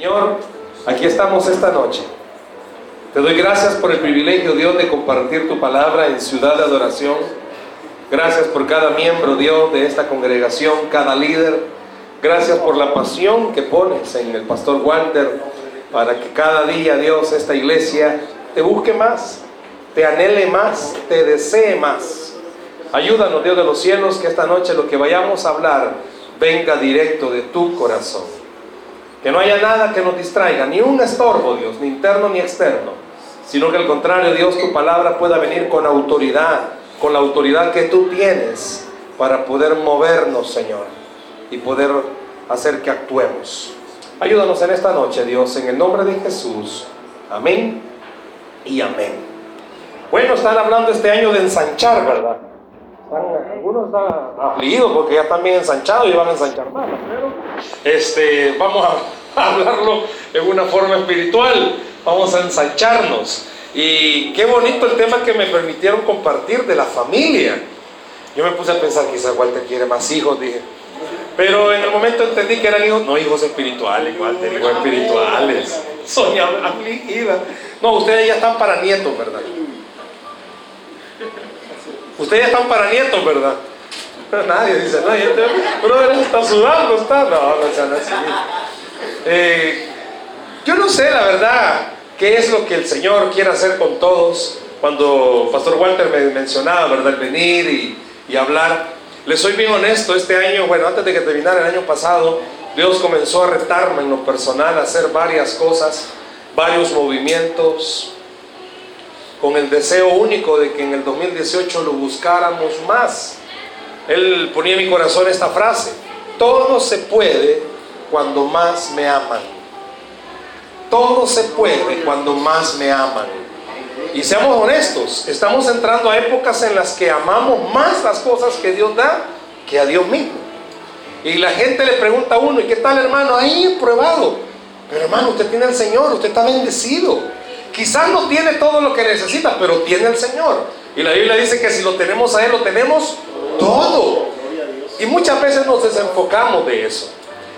Señor, aquí estamos esta noche. Te doy gracias por el privilegio, Dios, de compartir tu palabra en ciudad de adoración. Gracias por cada miembro, Dios, de esta congregación, cada líder. Gracias por la pasión que pones en el pastor Walter para que cada día, Dios, esta iglesia te busque más, te anhele más, te desee más. Ayúdanos, Dios de los cielos, que esta noche lo que vayamos a hablar venga directo de tu corazón. Que no haya nada que nos distraiga, ni un estorbo, Dios, ni interno ni externo, sino que al contrario, Dios, tu palabra pueda venir con autoridad, con la autoridad que tú tienes para poder movernos, Señor, y poder hacer que actuemos. Ayúdanos en esta noche, Dios, en el nombre de Jesús. Amén y amén. Bueno, están hablando este año de ensanchar, ¿verdad? algunos están afligidos porque ya están bien ensanchados y van a ensanchar más. Este, vamos hablarlo en una forma espiritual. Vamos a ensancharnos. Y qué bonito el tema que me permitieron compartir de la familia. Yo me puse a pensar, quizás Walter quiere más hijos, dije. Pero en el momento entendí que eran hijos, no hijos espirituales, Walter, hijos espirituales. Soña afligida. No, ustedes ya están para nietos, ¿verdad? Ustedes ya están para nietos, ¿verdad? Nadie dice, no, este brother está sudando, está. No, no sean así. Eh, yo no sé, la verdad, qué es lo que el Señor quiere hacer con todos. Cuando Pastor Walter me mencionaba, ¿verdad? Venir y, y hablar. Les soy bien honesto, este año, bueno, antes de que terminara el año pasado, Dios comenzó a retarme en lo personal a hacer varias cosas, varios movimientos, con el deseo único de que en el 2018 lo buscáramos más. Él ponía en mi corazón esta frase, todo se puede cuando más me aman. Todo se puede cuando más me aman. Y seamos honestos, estamos entrando a épocas en las que amamos más las cosas que Dios da que a Dios mismo. Y la gente le pregunta a uno, ¿y qué tal hermano? Ahí probado. Pero hermano, usted tiene al Señor, usted está bendecido. Quizás no tiene todo lo que necesita, pero tiene al Señor. Y la Biblia dice que si lo tenemos a Él, lo tenemos todo. Y muchas veces nos desenfocamos de eso.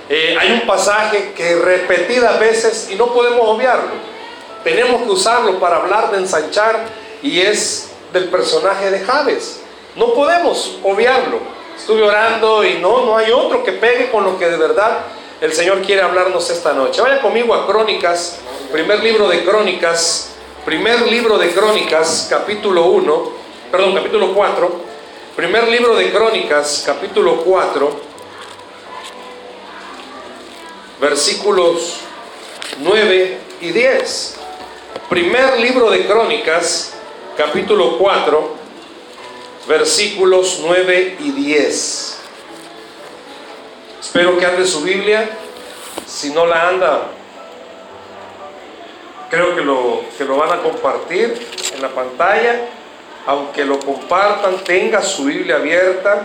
Eh, hay un pasaje que repetidas veces, y no podemos obviarlo, tenemos que usarlo para hablar de ensanchar, y es del personaje de Javes. No podemos obviarlo. Estuve orando y no, no hay otro que pegue con lo que de verdad el Señor quiere hablarnos esta noche. Vaya conmigo a Crónicas, primer libro de Crónicas, primer libro de Crónicas, capítulo 1, perdón, capítulo 4, primer libro de Crónicas, capítulo 4, versículos 9 y 10. Primer libro de Crónicas, capítulo 4, versículos 9 y 10. Espero que ande su Biblia. Si no la anda, creo que lo, lo van a compartir en la pantalla. Aunque lo compartan, tenga su Biblia abierta.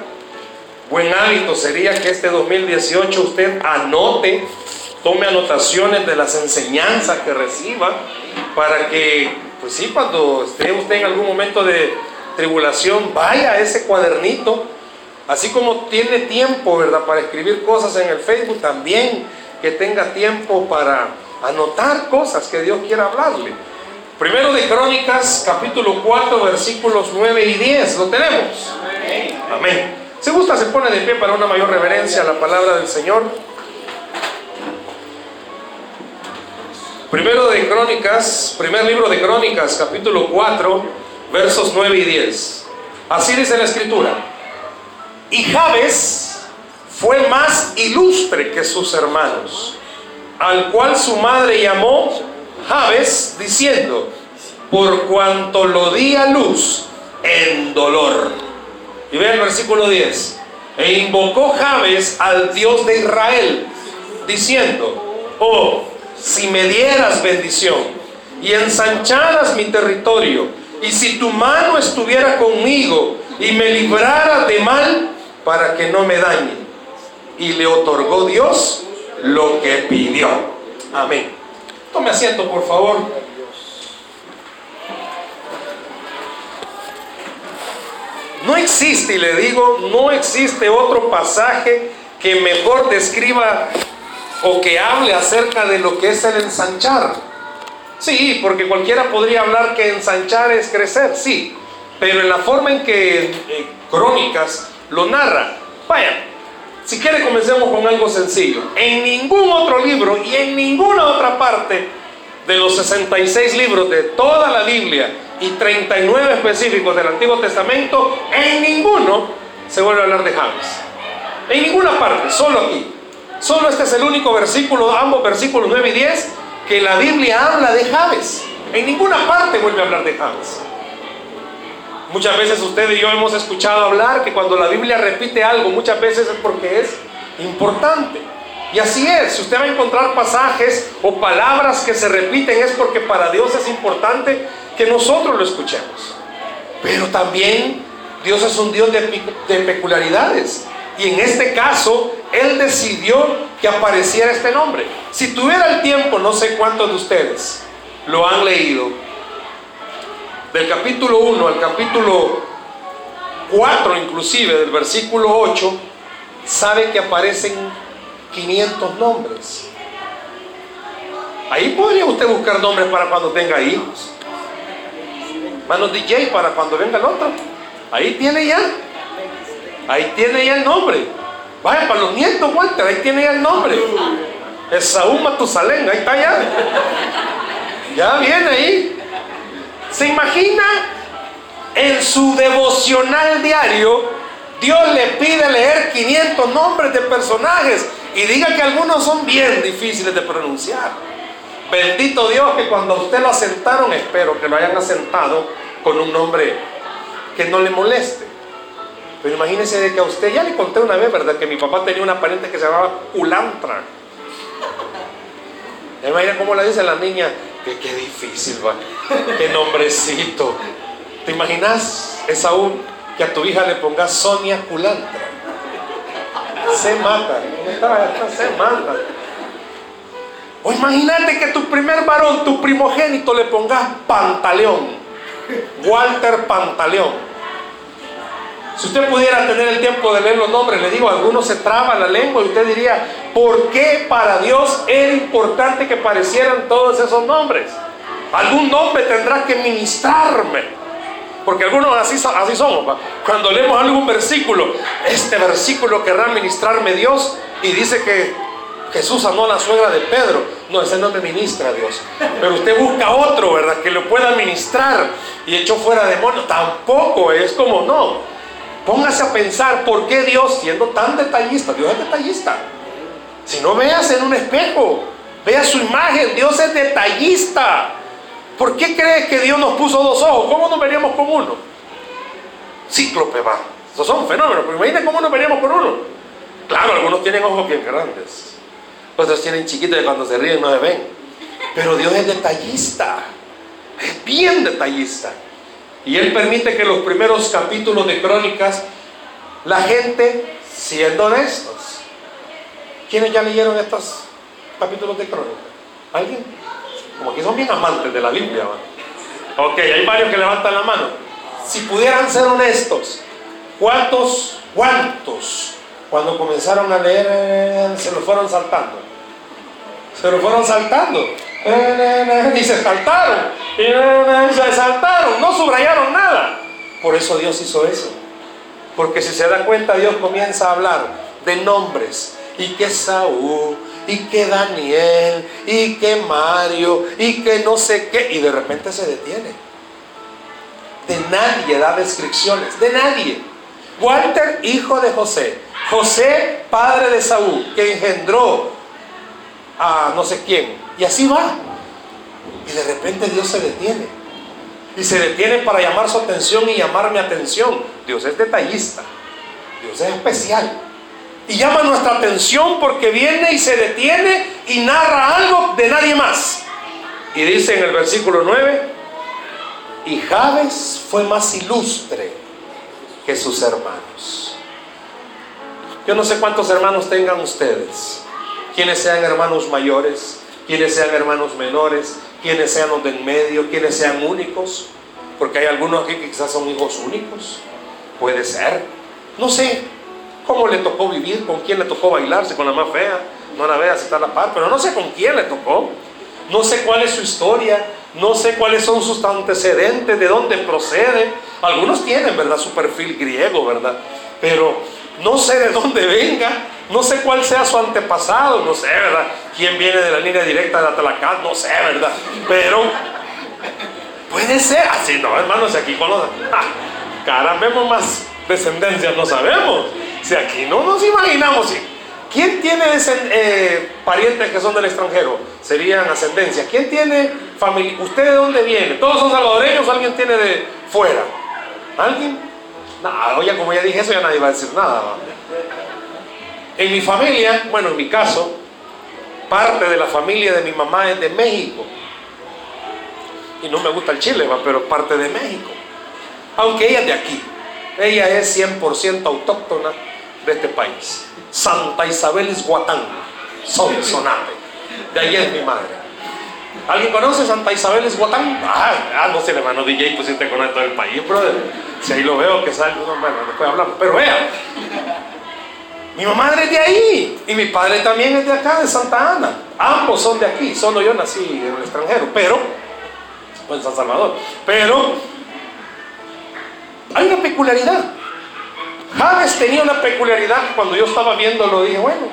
Buen hábito sería que este 2018 usted anote, tome anotaciones de las enseñanzas que reciba para que, pues sí, cuando esté usted en algún momento de tribulación, vaya a ese cuadernito Así como tiene tiempo, ¿verdad?, para escribir cosas en el Facebook, también que tenga tiempo para anotar cosas que Dios quiera hablarle. Primero de Crónicas, capítulo 4, versículos 9 y 10. ¿Lo tenemos? Amén. Amén. Si gusta, se pone de pie para una mayor reverencia a la palabra del Señor. Primero de Crónicas, primer libro de Crónicas, capítulo 4, versos 9 y 10. Así dice la Escritura. Y Jabes fue más ilustre que sus hermanos, al cual su madre llamó Jabes, diciendo, por cuanto lo di a luz en dolor. Y ve el versículo 10. E invocó Jabes al Dios de Israel, diciendo, oh, si me dieras bendición y ensancharas mi territorio, y si tu mano estuviera conmigo y me libraras de mal, para que no me dañe. Y le otorgó Dios lo que pidió. Amén. Tome asiento, por favor. No existe, y le digo, no existe otro pasaje que mejor describa o que hable acerca de lo que es el ensanchar. Sí, porque cualquiera podría hablar que ensanchar es crecer, sí, pero en la forma en que eh, Crónicas lo narra. Vaya, si quiere comencemos con algo sencillo. En ningún otro libro y en ninguna otra parte de los 66 libros de toda la Biblia y 39 específicos del Antiguo Testamento, en ninguno se vuelve a hablar de James. En ninguna parte, solo aquí. Solo este es el único versículo, ambos versículos 9 y 10, que la Biblia habla de Javes. En ninguna parte vuelve a hablar de Javes. Muchas veces usted y yo hemos escuchado hablar que cuando la Biblia repite algo, muchas veces es porque es importante. Y así es, si usted va a encontrar pasajes o palabras que se repiten es porque para Dios es importante que nosotros lo escuchemos. Pero también Dios es un Dios de, de peculiaridades. Y en este caso, Él decidió que apareciera este nombre. Si tuviera el tiempo, no sé cuántos de ustedes lo han leído, del capítulo 1 al capítulo 4 inclusive, del versículo 8, sabe que aparecen 500 nombres. Ahí podría usted buscar nombres para cuando tenga hijos. Manos DJ para cuando venga el otro. Ahí tiene ya. Ahí tiene ya el nombre. Vaya, para los nietos, Walter, ahí tiene ya el nombre. Esaú Matusalén, ahí está ya. Ya viene ahí. ¿Se imagina? En su devocional diario, Dios le pide leer 500 nombres de personajes y diga que algunos son bien difíciles de pronunciar. Bendito Dios que cuando usted lo asentaron, espero que lo hayan asentado con un nombre que no le moleste. Pero imagínese de que a usted, ya le conté una vez, ¿verdad? Que mi papá tenía una pariente que se llamaba Ulantra. Imagina cómo le dice la niña, que qué difícil va, qué nombrecito. ¿Te imaginas, Esaú, que a tu hija le pongas Sonia Culantra? Se mata, se mata. O imagínate que tu primer varón, tu primogénito, le pongas Pantaleón, Walter Pantaleón. Si usted pudiera tener el tiempo de leer los nombres, le digo, algunos se traba la lengua y usted diría, ¿por qué para Dios era importante que aparecieran todos esos nombres? Algún nombre tendrá que ministrarme. Porque algunos así, así somos. Cuando leemos algún versículo, este versículo querrá ministrarme Dios y dice que Jesús sanó a la suegra de Pedro. No, ese no me ministra Dios. Pero usted busca otro, ¿verdad? Que lo pueda ministrar y echó fuera demonios. Tampoco es como no. Póngase a pensar por qué Dios, siendo tan detallista, Dios es detallista. Si no veas en un espejo, vea su imagen, Dios es detallista. ¿Por qué crees que Dios nos puso dos ojos? ¿Cómo nos veríamos con uno? Cíclope va. Esos son fenómenos, pero imagínate cómo nos veríamos con uno. Claro, algunos tienen ojos bien grandes. Otros tienen chiquitos y cuando se ríen no se ven. Pero Dios es detallista. Es bien detallista. Y Él permite que los primeros capítulos de Crónicas, la gente, siendo honestos, ¿quiénes ya leyeron estos capítulos de Crónicas? ¿Alguien? Como que son bien amantes de la Biblia. Ok, hay varios que levantan la mano. Si pudieran ser honestos, ¿cuántos, cuántos, cuando comenzaron a leer, se lo fueron saltando? Se lo fueron saltando. Y se saltaron. Y se saltaron. No subrayaron nada. Por eso Dios hizo eso. Porque si se da cuenta, Dios comienza a hablar de nombres. Y que Saúl, y que Daniel, y que Mario, y que no sé qué. Y de repente se detiene. De nadie da descripciones. De nadie. Walter, hijo de José. José, padre de Saúl, que engendró a no sé quién. Y así va. Y de repente Dios se detiene. Y se detiene para llamar su atención y llamar mi atención. Dios es detallista. Dios es especial. Y llama nuestra atención porque viene y se detiene y narra algo de nadie más. Y dice en el versículo 9, y Javes fue más ilustre que sus hermanos. Yo no sé cuántos hermanos tengan ustedes, quienes sean hermanos mayores, quienes sean hermanos menores, quienes sean los del medio, quienes sean únicos, porque hay algunos aquí que quizás son hijos únicos, puede ser, no sé cómo le tocó vivir, con quién le tocó bailarse, con la más fea, no la veas, está a la par, pero no sé con quién le tocó. No sé cuál es su historia, no sé cuáles son sus antecedentes, de dónde procede. Algunos tienen, ¿verdad? Su perfil griego, ¿verdad? Pero no sé de dónde venga, no sé cuál sea su antepasado, no sé, ¿verdad? ¿Quién viene de la línea directa de Atalacán? No sé, ¿verdad? Pero puede ser así, no, hermanos, aquí con los... Ah, vemos más descendencias, no sabemos. Si aquí no nos imaginamos, ¿quién tiene eh, parientes que son del extranjero? Serían ascendencia. ¿Quién tiene familia? ¿Usted de dónde viene? ¿Todos son salvadoreños o alguien tiene de fuera? ¿Alguien? No, ya como ya dije eso, ya nadie va a decir nada. En mi familia, bueno, en mi caso, parte de la familia de mi mamá es de México. Y no me gusta el Chile, ¿va? pero parte de México. Aunque ella es de aquí. Ella es 100% autóctona de este país. Santa Isabel Guatán, son sonate. De ahí es mi madre. ¿Alguien conoce Santa Isabel Guatán? Ah, ah, no sé, hermano DJ, pues si te conoce todo el país, brother. Si ahí lo veo que sale, bueno, después hablamos. Pero vea, mi madre es de ahí y mi padre también es de acá, de Santa Ana. Ambos son de aquí, solo yo nací en el extranjero, pero, pues en San Salvador. Pero hay una peculiaridad. Javes tenía una peculiaridad cuando yo estaba viéndolo, dije, bueno,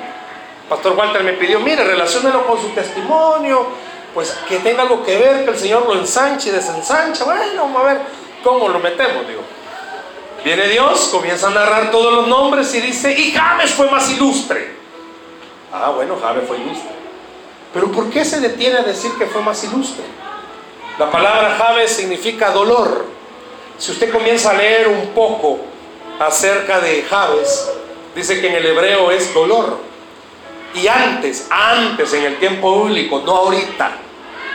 Pastor Walter me pidió, mire, relaciónelo con su testimonio, pues que tenga algo que ver, que el Señor lo ensanche y desensancha. Bueno, vamos a ver cómo lo metemos, digo. Viene Dios, comienza a narrar todos los nombres y dice, y Javes fue más ilustre. Ah, bueno, Javes fue ilustre. Pero ¿por qué se detiene a decir que fue más ilustre? La palabra Javes significa dolor. Si usted comienza a leer un poco acerca de Javes, dice que en el hebreo es dolor. Y antes, antes en el tiempo bíblico, no ahorita,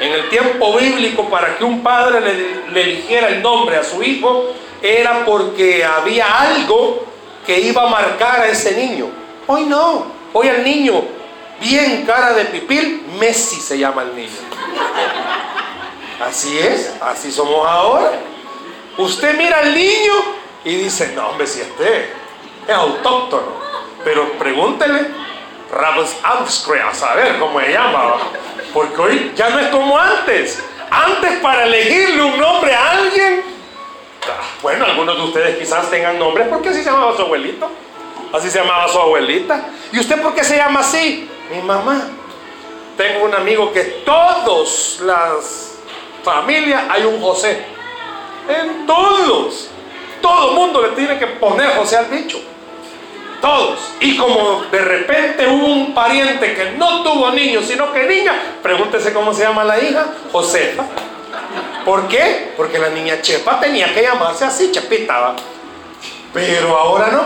en el tiempo bíblico para que un padre le, le eligiera el nombre a su hijo, era porque había algo que iba a marcar a ese niño. Hoy no, hoy el niño, bien cara de pipil, Messi se llama el niño. Así es, así somos ahora. Usted mira al niño y dice, no hombre, si este es autóctono. Pero pregúntele, Rabos a saber cómo se llama. Porque hoy ya no es como antes. Antes para elegirle un nombre a alguien, ah, bueno, algunos de ustedes quizás tengan nombres porque así se llamaba su abuelito. Así se llamaba su abuelita. ¿Y usted por qué se llama así? Mi mamá. Tengo un amigo que todas las familias hay un José. En todos. Todo el mundo le tiene que poner José al bicho. Todos. Y como de repente hubo un pariente que no tuvo niños, sino que niña, pregúntese cómo se llama la hija, Josefa. ¿Por qué? Porque la niña Chepa tenía que llamarse así, Chepita. Pero ahora no.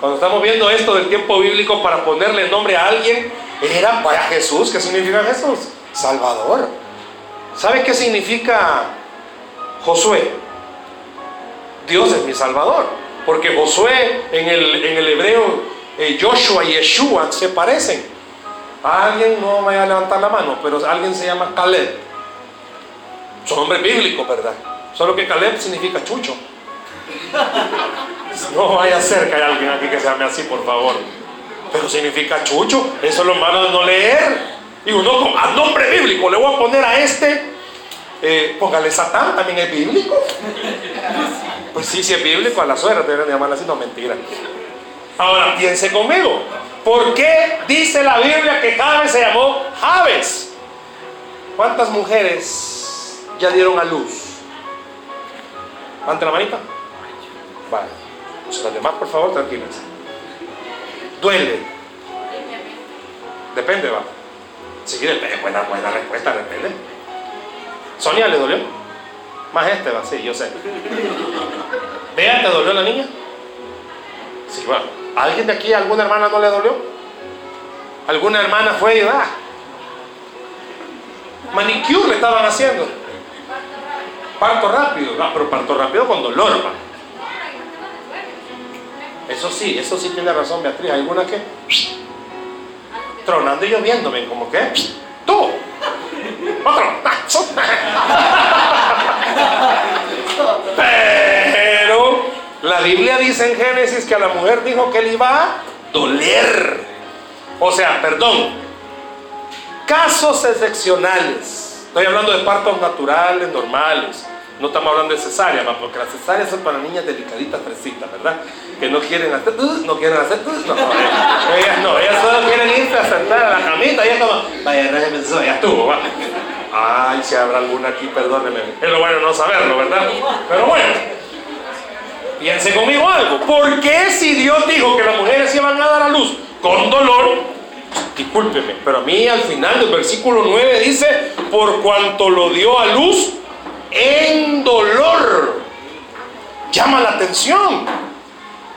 Cuando estamos viendo esto del tiempo bíblico para ponerle nombre a alguien, era para Jesús. ¿Qué significa Jesús? Salvador. ¿Sabe qué significa Josué? Dios es mi Salvador. Porque Josué en el, en el hebreo, eh, Joshua y Yeshua se parecen. Alguien no vaya a levantar la mano, pero alguien se llama Caleb. Son nombres bíblicos, ¿verdad? Solo que Caleb significa chucho. No vaya a ser que haya alguien aquí que se llame así, por favor. Pero significa chucho. Eso es lo malo de no leer. Y uno, a nombre bíblico, le voy a poner a este eh, póngale Satán, también es bíblico. Pues sí, sí es bíblico, a la suegra te de llamarla así, no mentira. Ahora piense conmigo, ¿por qué dice la Biblia que Javes se llamó Javes? ¿Cuántas mujeres ya dieron a luz? Ante la manita. Vale. Pues las demás, por favor, tranquilas. Duele. Depende, va. Sí, depende. Buena, buena respuesta, depende. Sonia le dolió. Más este va, sí, yo sé. Vea, ¿te dolió la niña? Sí, bueno. alguien de aquí, alguna hermana no le dolió? ¿Alguna hermana fue y va? Manicure le estaban haciendo. Parto rápido, pero parto rápido con dolor, Eso sí, eso sí tiene razón Beatriz. Hay algunas que tronando y lloviéndome, como que tú, pero la Biblia dice en Génesis que a la mujer dijo que le iba a doler. O sea, perdón, casos excepcionales. Estoy hablando de partos naturales, normales. No estamos hablando de cesárea, porque las cesáreas son para niñas delicaditas, fresitas, ¿verdad? Que no quieren hacer, uh, no quieren hacer, uh, no, ellas no, ellas solo quieren irse a sentar a la camita es como, vaya, no ya estuvo, va. Ay, si habrá alguna aquí, perdóneme. Es lo bueno no saberlo, ¿verdad? Pero bueno, piense conmigo algo. ¿Por qué si Dios dijo que las mujeres iban a dar a luz con dolor? Discúlpeme, pero a mí al final del versículo 9 dice, por cuanto lo dio a luz en dolor. Llama la atención.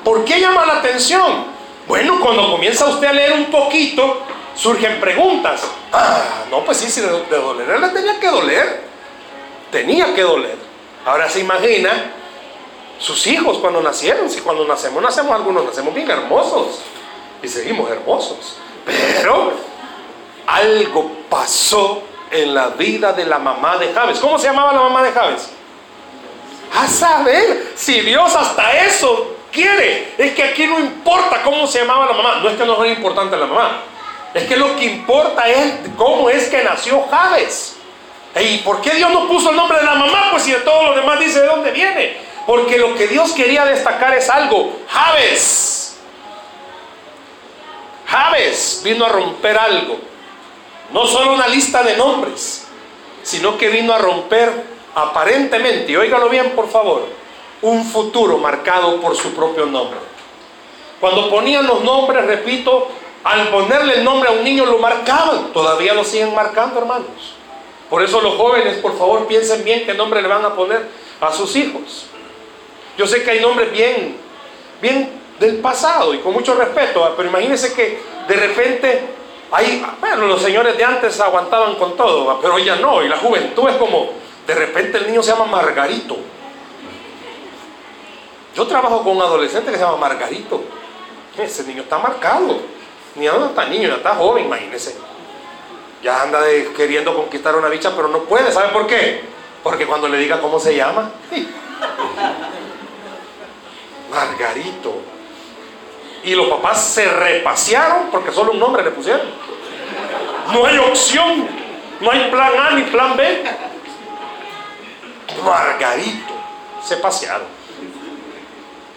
¿Por qué llama la atención? Bueno, cuando comienza usted a leer un poquito, surgen preguntas. Ah, no, pues sí, si de, doler le tenía que doler. Tenía que doler. Ahora se imagina sus hijos cuando nacieron. Si cuando nacemos, nacemos algunos, nacemos bien hermosos. Y seguimos hermosos. Pero algo pasó en la vida de la mamá de Javes. ¿Cómo se llamaba la mamá de Javes? A saber, si Dios hasta eso quiere. Es que aquí no importa cómo se llamaba la mamá. No es que no sea importante la mamá. Es que lo que importa es cómo es que nació Javes. ¿Y por qué Dios no puso el nombre de la mamá? Pues si de todo lo demás dice de dónde viene. Porque lo que Dios quería destacar es algo. Javes. Javes vino a romper algo. No solo una lista de nombres, sino que vino a romper aparentemente, y óigalo bien por favor, un futuro marcado por su propio nombre. Cuando ponían los nombres, repito, al ponerle el nombre a un niño lo marcaban, todavía lo siguen marcando, hermanos. Por eso los jóvenes, por favor, piensen bien qué nombre le van a poner a sus hijos. Yo sé que hay nombres bien, bien del pasado y con mucho respeto, pero imagínense que de repente hay, bueno, los señores de antes aguantaban con todo, pero ya no, y la juventud es como, de repente el niño se llama Margarito. Yo trabajo con un adolescente que se llama Margarito. Ese niño está marcado. Ni no está niño, ya está joven, imagínese. Ya anda queriendo conquistar una bicha, pero no puede. ¿Sabe por qué? Porque cuando le diga cómo se llama, Margarito. Y los papás se repasearon porque solo un nombre le pusieron. No hay opción. No hay plan A ni plan B. Margarito. Se pasearon.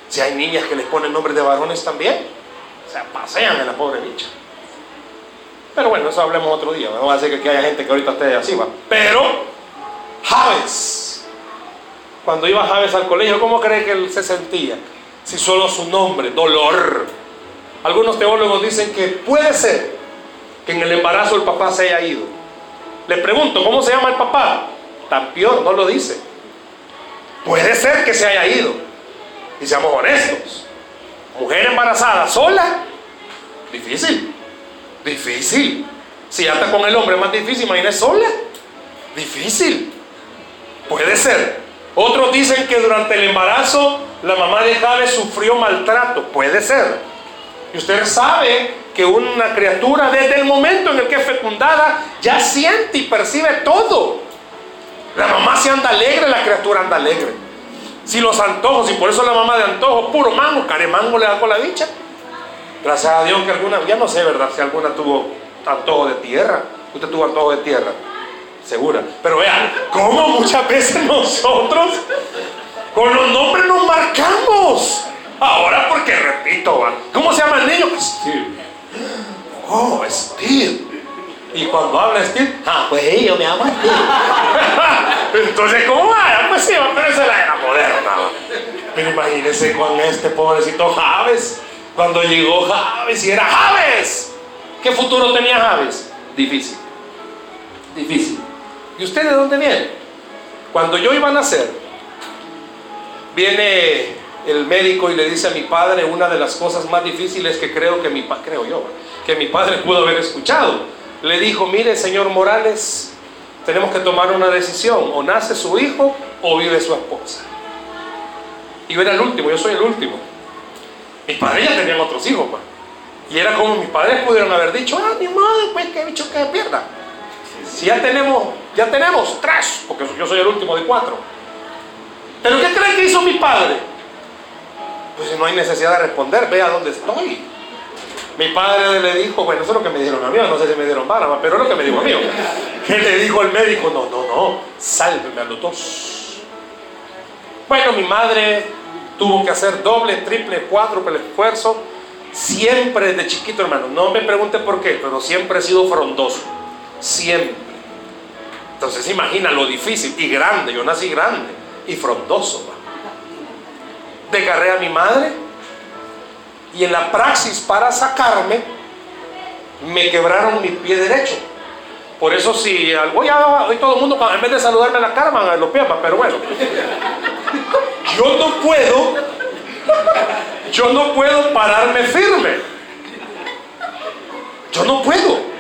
Si hay niñas que les ponen nombres de varones también sea, pasean en la pobre bicha. Pero bueno, eso hablemos otro día. No va a decir que haya gente que ahorita esté así, va. Pero, Javes. Cuando iba Javes al colegio, ¿cómo cree que él se sentía? Si solo su nombre, dolor. Algunos teólogos dicen que puede ser que en el embarazo el papá se haya ido. Le pregunto, ¿cómo se llama el papá? Peor, no lo dice. Puede ser que se haya ido. Y seamos honestos. Mujer embarazada sola, difícil, difícil. Si ya está con el hombre, más difícil, imagínese sola, difícil. Puede ser. Otros dicen que durante el embarazo la mamá de Javes sufrió maltrato, puede ser. Y usted sabe que una criatura desde el momento en el que es fecundada ya siente y percibe todo. La mamá se anda alegre, la criatura anda alegre. Si los antojos, y por eso la mamá de antojos, puro mango, caremango le da con la dicha. Gracias a Dios que alguna, ya no sé, ¿verdad? Si alguna tuvo antojo de tierra. Usted tuvo antojo de tierra, segura. Pero vean, cómo muchas veces nosotros con los nombres nos marcamos. Ahora porque, repito, ¿cómo se llama el niño? Steve. Oh, Steve. Y cuando habla Steve, ah, pues yo me llamo Steve. Entonces, ¿cómo va? Pues sí, pero esa es la era moderna. Pero imagínense con este pobrecito Javes. Cuando llegó Javes y era Javes. ¿Qué futuro tenía Javes? Difícil. Difícil. ¿Y usted de dónde viene? Cuando yo iba a nacer, viene el médico y le dice a mi padre una de las cosas más difíciles que creo que mi creo yo, que mi padre pudo haber escuchado le dijo, mire señor Morales, tenemos que tomar una decisión, o nace su hijo o vive su esposa. Y yo era el último, yo soy el último. Mis padres ya tenían otros hijos, pues. Y era como mis padres pudieron haber dicho, ah, mi madre, pues que bicho que pierda. Si ya tenemos, ya tenemos tres, porque yo soy el último de cuatro. Pero ¿qué creen que hizo mi padre? Pues no hay necesidad de responder, vea dónde estoy. Mi padre le dijo, bueno, eso es lo que me dijeron a mí, no sé si me dieron vara, pero es lo que me dijo a mí. Que le dijo al médico, no, no, no, sálveme a los dos. Bueno, mi madre tuvo que hacer doble, triple, cuádruple esfuerzo, siempre desde chiquito, hermano. No me pregunte por qué, pero siempre he sido frondoso. Siempre. Entonces imagina lo difícil y grande, yo nací grande y frondoso. Desgarré a mi madre y en la praxis para sacarme me quebraron mi pie derecho. Por eso si algo ya hoy todo el mundo en vez de saludarme a la cara van a los pies, pero bueno. Yo no puedo yo no puedo pararme firme. Yo no puedo.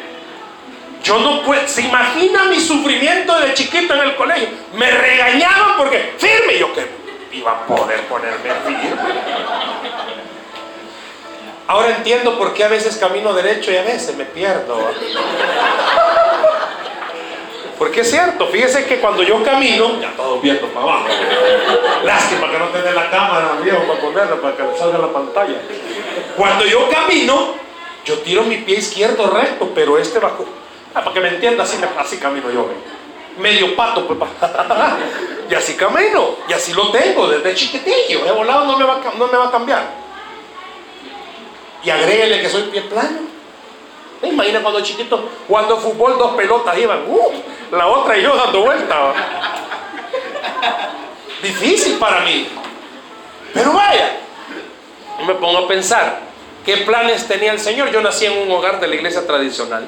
Yo no puedo. ¿Se imagina mi sufrimiento de chiquito en el colegio? Me regañaban porque firme. Yo que iba a poder ponerme firme. Ahora entiendo por qué a veces camino derecho y a veces me pierdo. Porque es cierto, fíjese que cuando yo camino, ya todos viendo para abajo. Lástima que no tenga la cámara, viejo, para ponerla, para que salga la pantalla. Cuando yo camino, yo tiro mi pie izquierdo recto, pero este bajo. Ah, para que me entienda, así, así camino yo. Medio pato, pues. y así camino. Y así lo tengo desde chiquitillo. He volado, no me va, no me va a cambiar. Y agréguele que soy pie plano. Imagina cuando chiquito, cuando fútbol dos pelotas iban, uh, la otra y yo dando vuelta. Difícil para mí. Pero vaya, me pongo a pensar, ¿qué planes tenía el Señor? Yo nací en un hogar de la iglesia tradicional,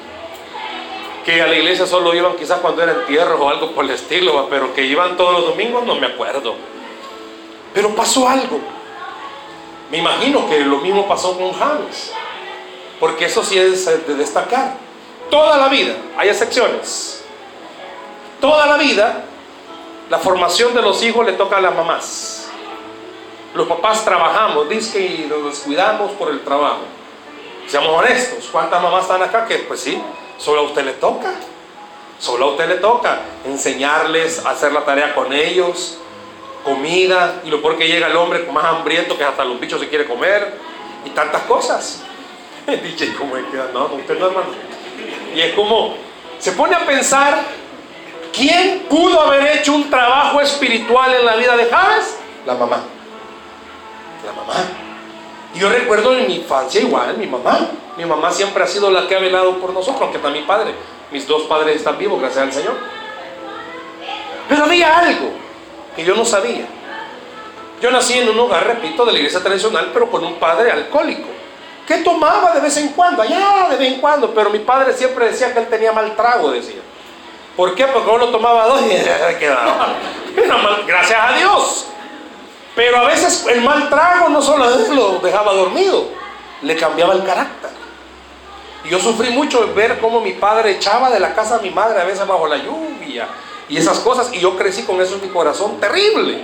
que a la iglesia solo iban quizás cuando eran entierros o algo por el estilo, pero que iban todos los domingos no me acuerdo. Pero pasó algo. Me imagino que lo mismo pasó con Hans, porque eso sí es de destacar. Toda la vida, hay excepciones. Toda la vida, la formación de los hijos le toca a las mamás. Los papás trabajamos, dice y nos descuidamos por el trabajo. Seamos honestos, ¿cuántas mamás están acá que pues sí, solo a usted le toca? Solo a usted le toca enseñarles hacer la tarea con ellos, comida, y lo peor que llega el hombre más hambriento que hasta los bichos se quiere comer, y tantas cosas. Dice, ¿cómo es que no, usted no hermano? Y es como, se pone a pensar ¿Quién pudo haber hecho un trabajo espiritual en la vida de Javes? La mamá. La mamá. Y yo recuerdo en mi infancia igual, mi mamá. Mi mamá siempre ha sido la que ha velado por nosotros, aunque está mi padre. Mis dos padres están vivos, gracias al Señor. Pero había algo que yo no sabía. Yo nací en un hogar, repito, de la iglesia tradicional, pero con un padre alcohólico. Que tomaba de vez en cuando, allá de vez en cuando, pero mi padre siempre decía que él tenía mal trago, decía. ¿Por qué? Porque uno tomaba dos y quedaba. Gracias a Dios. Pero a veces el mal trago no solo lo dejaba dormido, le cambiaba el carácter. Yo sufrí mucho ver cómo mi padre echaba de la casa a mi madre a veces bajo la lluvia y esas cosas. Y yo crecí con eso en mi corazón terrible.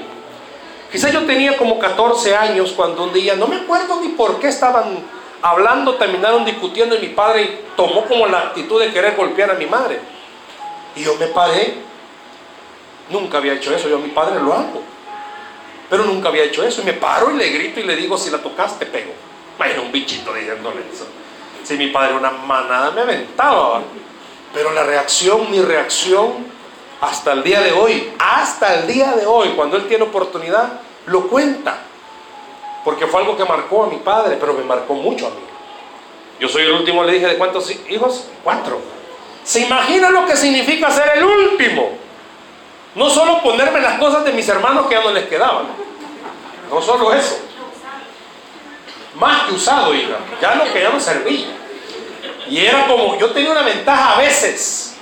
Quizás yo tenía como 14 años cuando un día, no me acuerdo ni por qué estaban hablando, terminaron discutiendo y mi padre tomó como la actitud de querer golpear a mi madre. Y yo me paré. Nunca había hecho eso. Yo a mi padre lo hago. Pero nunca había hecho eso. Y me paro y le grito y le digo, si la tocaste, pego. Era un bichito diciéndole eso. Si mi padre una manada me aventaba. Pero la reacción, mi reacción, hasta el día de hoy, hasta el día de hoy, cuando él tiene oportunidad, lo cuenta. Porque fue algo que marcó a mi padre, pero me marcó mucho a mí. Yo soy el último, le dije, ¿de cuántos hijos? Cuatro. ¿Se imagina lo que significa ser el último? No solo ponerme las cosas de mis hermanos que ya no les quedaban. No solo eso. Más que usado, hija. Ya lo que ya no servía. Y era como, yo tenía una ventaja a veces.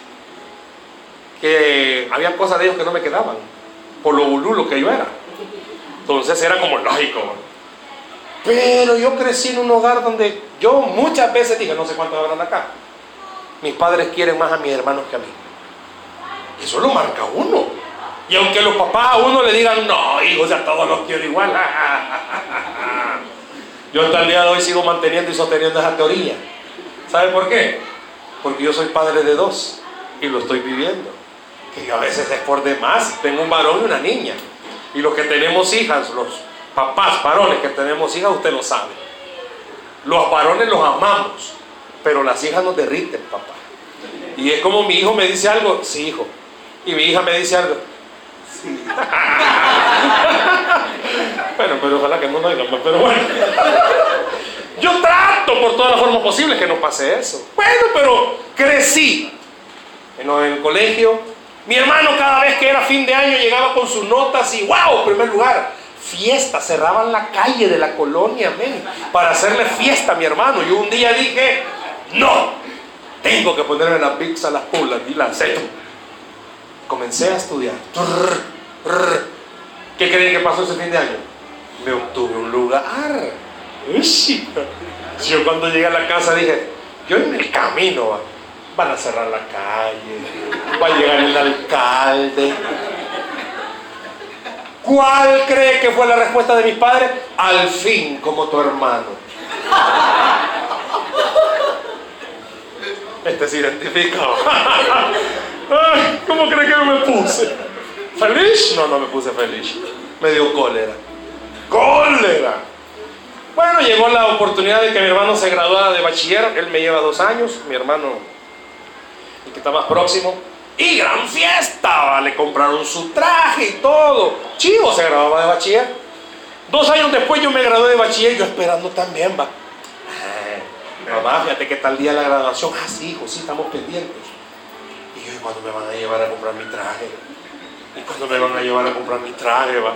Que había cosas de ellos que no me quedaban. Por lo bolulo que yo era. Entonces era como lógico. Pero yo crecí en un hogar donde yo muchas veces dije, no sé cuántos habrán acá mis padres quieren más a mis hermanos que a mí. Eso lo marca uno. Y aunque los papás a uno le digan, no, hijos, a todos los quiero igual. Yo hasta el día de hoy sigo manteniendo y sosteniendo esa teoría. ¿Sabe por qué? Porque yo soy padre de dos y lo estoy viviendo. Que a veces es por demás. Tengo un varón y una niña. Y los que tenemos hijas, los papás varones que tenemos hijas, usted lo sabe. Los varones los amamos, pero las hijas nos derriten, papá. Y es como mi hijo me dice algo, sí, hijo. Y mi hija me dice algo. Bueno, pero ojalá que no nos digan, pero bueno. Yo trato por todas las formas posibles que no pase eso. Bueno, pero crecí en el colegio. Mi hermano cada vez que era fin de año llegaba con sus notas y wow, primer lugar, fiesta, cerraban la calle de la colonia, para hacerle fiesta a mi hermano. Yo un día dije, no, tengo que ponerme la pizza a las pulas y la Comencé a estudiar. ¿Qué creen que pasó ese fin de año? Me obtuve un lugar. Yo cuando llegué a la casa dije, yo en el camino van a cerrar la calle, va a llegar el alcalde. ¿Cuál cree que fue la respuesta de mis padres? Al fin, como tu hermano. Este se ¿Cómo cree que me puse? ¿Feliz? No, no me puse feliz. Me dio cólera. ¡Cólera! Bueno, llegó la oportunidad de que mi hermano se graduara de bachiller. Él me lleva dos años, mi hermano, el que está más próximo. Y gran fiesta, le compraron su traje y todo. Chivo se graduaba de bachiller. Dos años después yo me gradué de bachiller, yo esperando también, va. mamá, fíjate que tal día la graduación. Ah, sí, hijo, sí, estamos pendientes. Y yo, ¿y cuándo me van a llevar a comprar mi traje? ¿Y cuándo me van a llevar a comprar mi traje, va?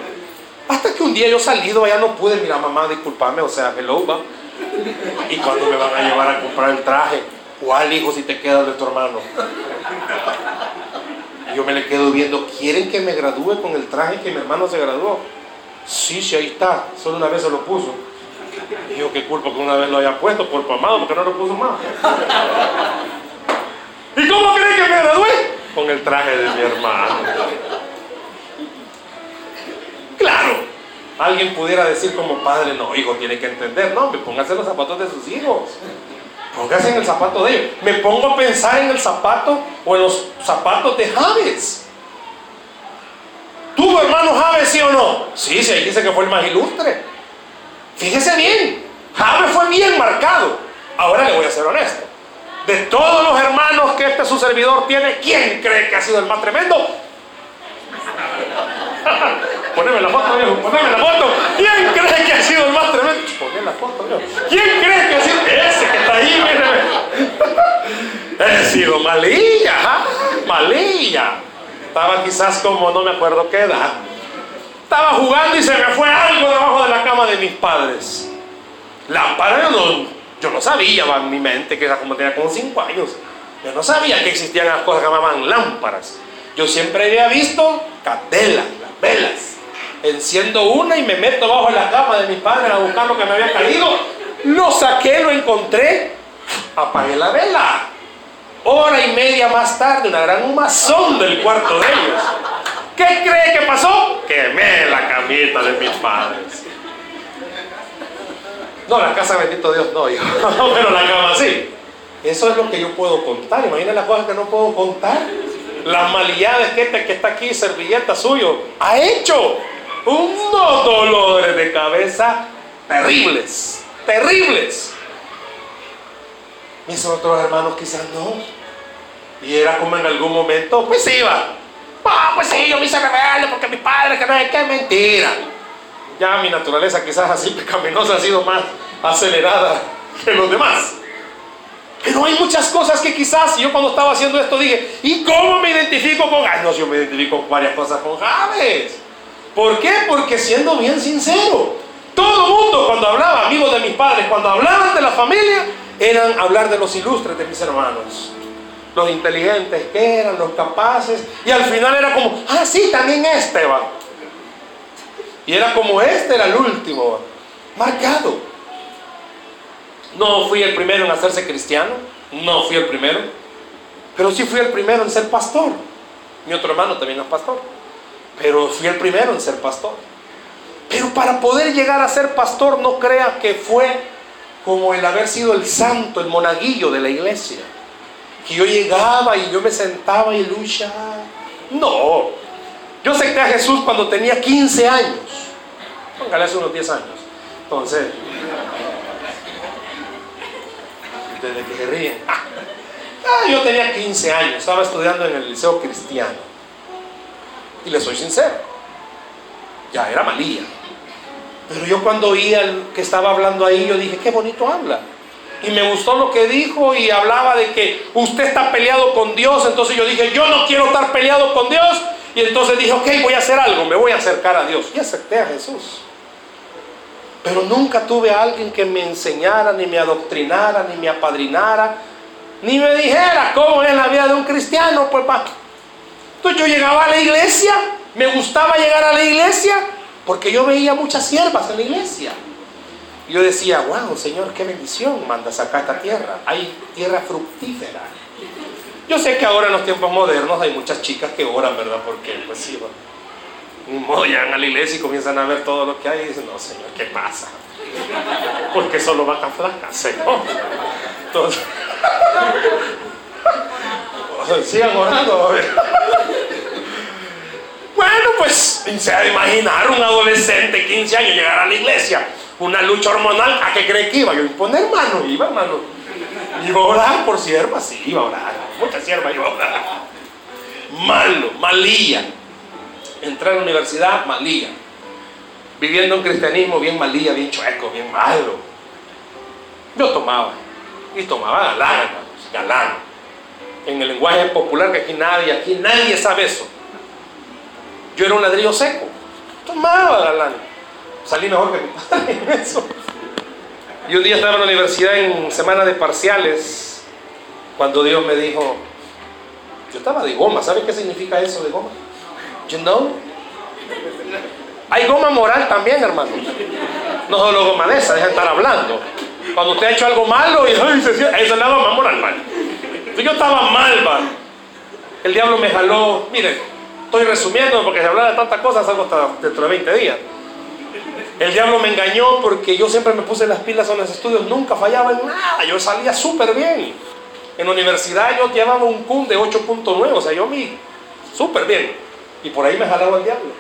Hasta que un día yo salido, ya no pude, mira mamá, disculpame, o sea, hello, va. ¿Y cuando me van a llevar a comprar el traje? ¿Cuál hijo si te quedas de tu hermano? Y yo me le quedo viendo, ¿quieren que me gradúe con el traje que mi hermano se graduó? Sí, sí, ahí está, solo una vez se lo puso. Y yo, qué culpa que una vez lo haya puesto por pamado, porque no lo puso más. ¿Y cómo creen que me gradué? Con el traje de mi hermano. Claro, alguien pudiera decir como padre, no, hijo, tiene que entender, no, me póngase los zapatos de sus hijos. Póngase en el zapato de ellos. Me pongo a pensar en el zapato o en los zapatos de Javes. ¿Tuvo hermano Javes, sí o no? Sí, sí, ahí dice que fue el más ilustre. Fíjese bien, Javes fue bien marcado. Ahora le voy a ser honesto. De todos los hermanos que este su servidor tiene, ¿quién cree que ha sido el más tremendo? Poneme la foto, viejo, poneme la foto. ¿Quién cree que ha sido el más tremendo? Poneme la foto, viejo. ¿Quién cree que ha sido ese que está ahí? Míreme. He sido malilla, ¿ah? malilla. Estaba quizás como no me acuerdo qué edad. Estaba jugando y se me fue algo debajo de la cama de mis padres. Lámpara, yo no, yo no sabía, en mi mente, que era como tenía como 5 años. Yo no sabía que existían las cosas que llamaban lámparas. Yo siempre había visto candelas, las velas enciendo una y me meto bajo la cama de mi padre a buscar lo que me había caído. Lo saqué, lo encontré, apagué la vela. Hora y media más tarde, una gran humazón del cuarto de ellos. ¿Qué cree que pasó? Quemé la camita de mis padres. No, la casa, bendito Dios, no, hijo. pero la cama sí. Eso es lo que yo puedo contar. Imagina las cosas que no puedo contar. Las malillades que este que está aquí, servilleta suyo, ha hecho unos dolores de cabeza terribles, terribles. Mis otros hermanos quizás no. Y era como en algún momento, pues iba. Ah, pues sí, yo me hice rebelde porque mi padre, que no es que mentira. Ya mi naturaleza quizás así pecaminosa ha sido más acelerada que los demás. Pero hay muchas cosas que quizás yo cuando estaba haciendo esto dije, ¿y cómo me identifico con... Ay, no, yo me identifico con varias cosas con Javes. ¿Por qué? Porque siendo bien sincero, todo mundo cuando hablaba, amigos de mis padres, cuando hablaban de la familia, eran hablar de los ilustres de mis hermanos. Los inteligentes que eran, los capaces. Y al final era como, ah, sí, también este va. Y era como este era el último, marcado. No fui el primero en hacerse cristiano, no fui el primero, pero sí fui el primero en ser pastor. Mi otro hermano también es pastor pero fui el primero en ser pastor. Pero para poder llegar a ser pastor, no crea que fue como el haber sido el santo, el monaguillo de la iglesia. Que yo llegaba y yo me sentaba y luchaba. No. Yo acepté a Jesús cuando tenía 15 años. Póngale hace unos 10 años. Entonces, Ustedes que se ríen. Ah, yo tenía 15 años, estaba estudiando en el liceo cristiano. Y le soy sincero, ya era malía. Pero yo cuando oía el que estaba hablando ahí, yo dije, qué bonito habla. Y me gustó lo que dijo y hablaba de que usted está peleado con Dios. Entonces yo dije, yo no quiero estar peleado con Dios. Y entonces dije, ok, voy a hacer algo, me voy a acercar a Dios. Y acepté a Jesús. Pero nunca tuve a alguien que me enseñara, ni me adoctrinara, ni me apadrinara, ni me dijera cómo es la vida de un cristiano. Pues, Entonces yo llegaba a la iglesia, me gustaba llegar a la iglesia, porque yo veía muchas siervas en la iglesia. Yo decía, wow, Señor, qué bendición mandas acá esta tierra. Hay tierra fructífera. Yo sé que ahora en los tiempos modernos hay muchas chicas que oran, ¿verdad? Porque, pues sí, un modo llegan a la iglesia y comienzan a ver todo lo que hay y dicen, no, Señor, ¿qué pasa? Porque solo vacas flacas, Señor. Entonces, sigan orando, a ver. Bueno, pues se ha de imaginar un adolescente, 15 años, llegar a la iglesia, una lucha hormonal, ¿a qué cree que iba? Yo iba a poner mano, iba, hermano. Iba a orar por sierva, sí, iba a orar. Mucha sierva iba a orar. Malo, malía. Entrar a la universidad, malía. Viviendo un cristianismo bien malía, bien chueco, bien malo. Yo tomaba. Y tomaba galán, hermanos, galán. En el lenguaje popular que aquí nadie, aquí nadie sabe eso. Yo era un ladrillo seco. Tomaba galán. Salí mejor que mi padre en eso. Y un día estaba en la universidad en semana de parciales, cuando Dios me dijo, yo estaba de goma, ¿sabe qué significa eso de goma? You know? Hay goma moral también, hermano. No solo goma de esa, deja de estar hablando. Cuando usted ha hecho algo malo, y eso es la goma moral, mal. Yo estaba mal, va. El diablo me jaló, mire, estoy resumiendo porque se habla de tantas cosas, algo hasta dentro de 20 días. El diablo me engañó porque yo siempre me puse las pilas en los estudios, nunca fallaba en nada, yo salía súper bien. En la universidad yo llevaba un CUM de 8.9, o sea, yo mi súper bien. Y por ahí me jalaba el diablo.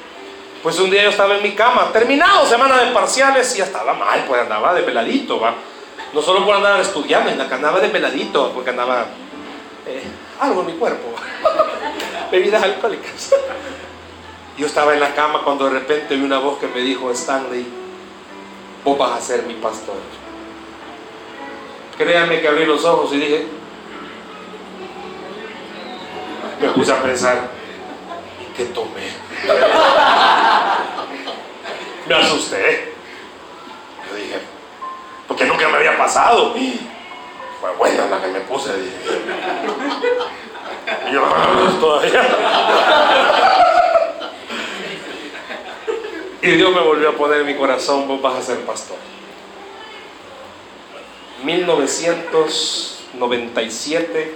Pues un día yo estaba en mi cama, terminado semana de parciales y estaba mal, pues andaba de peladito, va. No solo por andar estudiando, andaba de peladito, porque andaba eh, algo en mi cuerpo, bebidas alcohólicas. Yo estaba en la cama cuando de repente vi una voz que me dijo, Stanley, vos vas a ser mi pastor. Créanme que abrí los ojos y dije, me puse a pensar, ¿y qué tomé? me asusté. Yo dije, porque nunca me había pasado. Fue buena la que me puse. Y yo, todavía. Y Dios me volvió a poner en mi corazón, vos vas a ser pastor. 1997,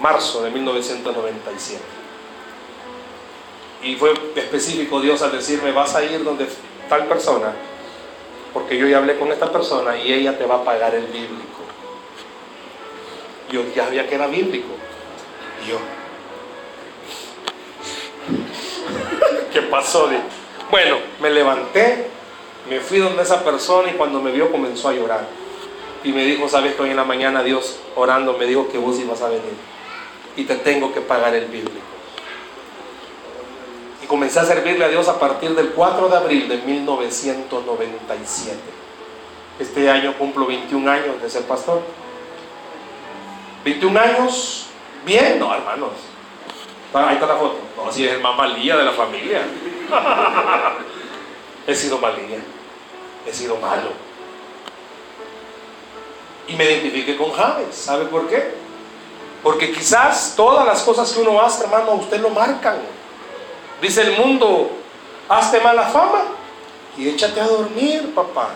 marzo de 1997. Y fue específico Dios al decirme, vas a ir donde tal persona, porque yo ya hablé con esta persona y ella te va a pagar el bíblico. Yo ya sabía que era bíblico. Y yo, ¿qué pasó? Bueno, me levanté, me fui donde esa persona y cuando me vio comenzó a llorar. Y me dijo, sabes que hoy en la mañana Dios orando me dijo que vos ibas a venir y te tengo que pagar el bíblico. Y comencé a servirle a Dios a partir del 4 de abril de 1997. Este año cumplo 21 años de ser pastor. 21 años, bien, no hermanos. Ahí está la foto. No, si es el más malía de la familia. he sido malía, he sido malo. Y me identifique con Javes. ¿Sabe por qué? Porque quizás todas las cosas que uno hace, hermano, a usted lo marcan. Dice el mundo, hazte mala fama y échate a dormir, papá.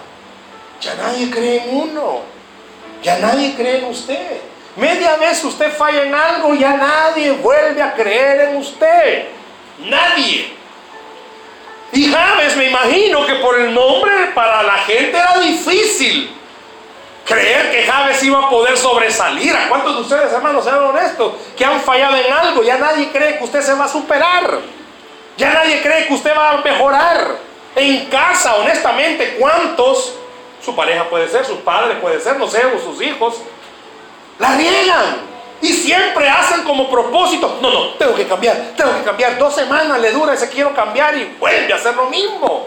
Ya nadie cree en uno. Ya nadie cree en usted. Media vez usted falla en algo, ya nadie vuelve a creer en usted. Nadie. Y Javes, me imagino que por el nombre para la gente era difícil creer que Javes iba a poder sobresalir. ¿A cuántos de ustedes, hermanos, sean honestos, que han fallado en algo? Ya nadie cree que usted se va a superar. Ya nadie cree que usted va a mejorar. En casa, honestamente, ¿cuántos Su pareja puede ser, sus padres puede ser, no sé, o sus hijos. La riegan. Y siempre hacen como propósito, no, no, tengo que cambiar, tengo que cambiar. Dos semanas le dura ese quiero cambiar y vuelve a hacer lo mismo.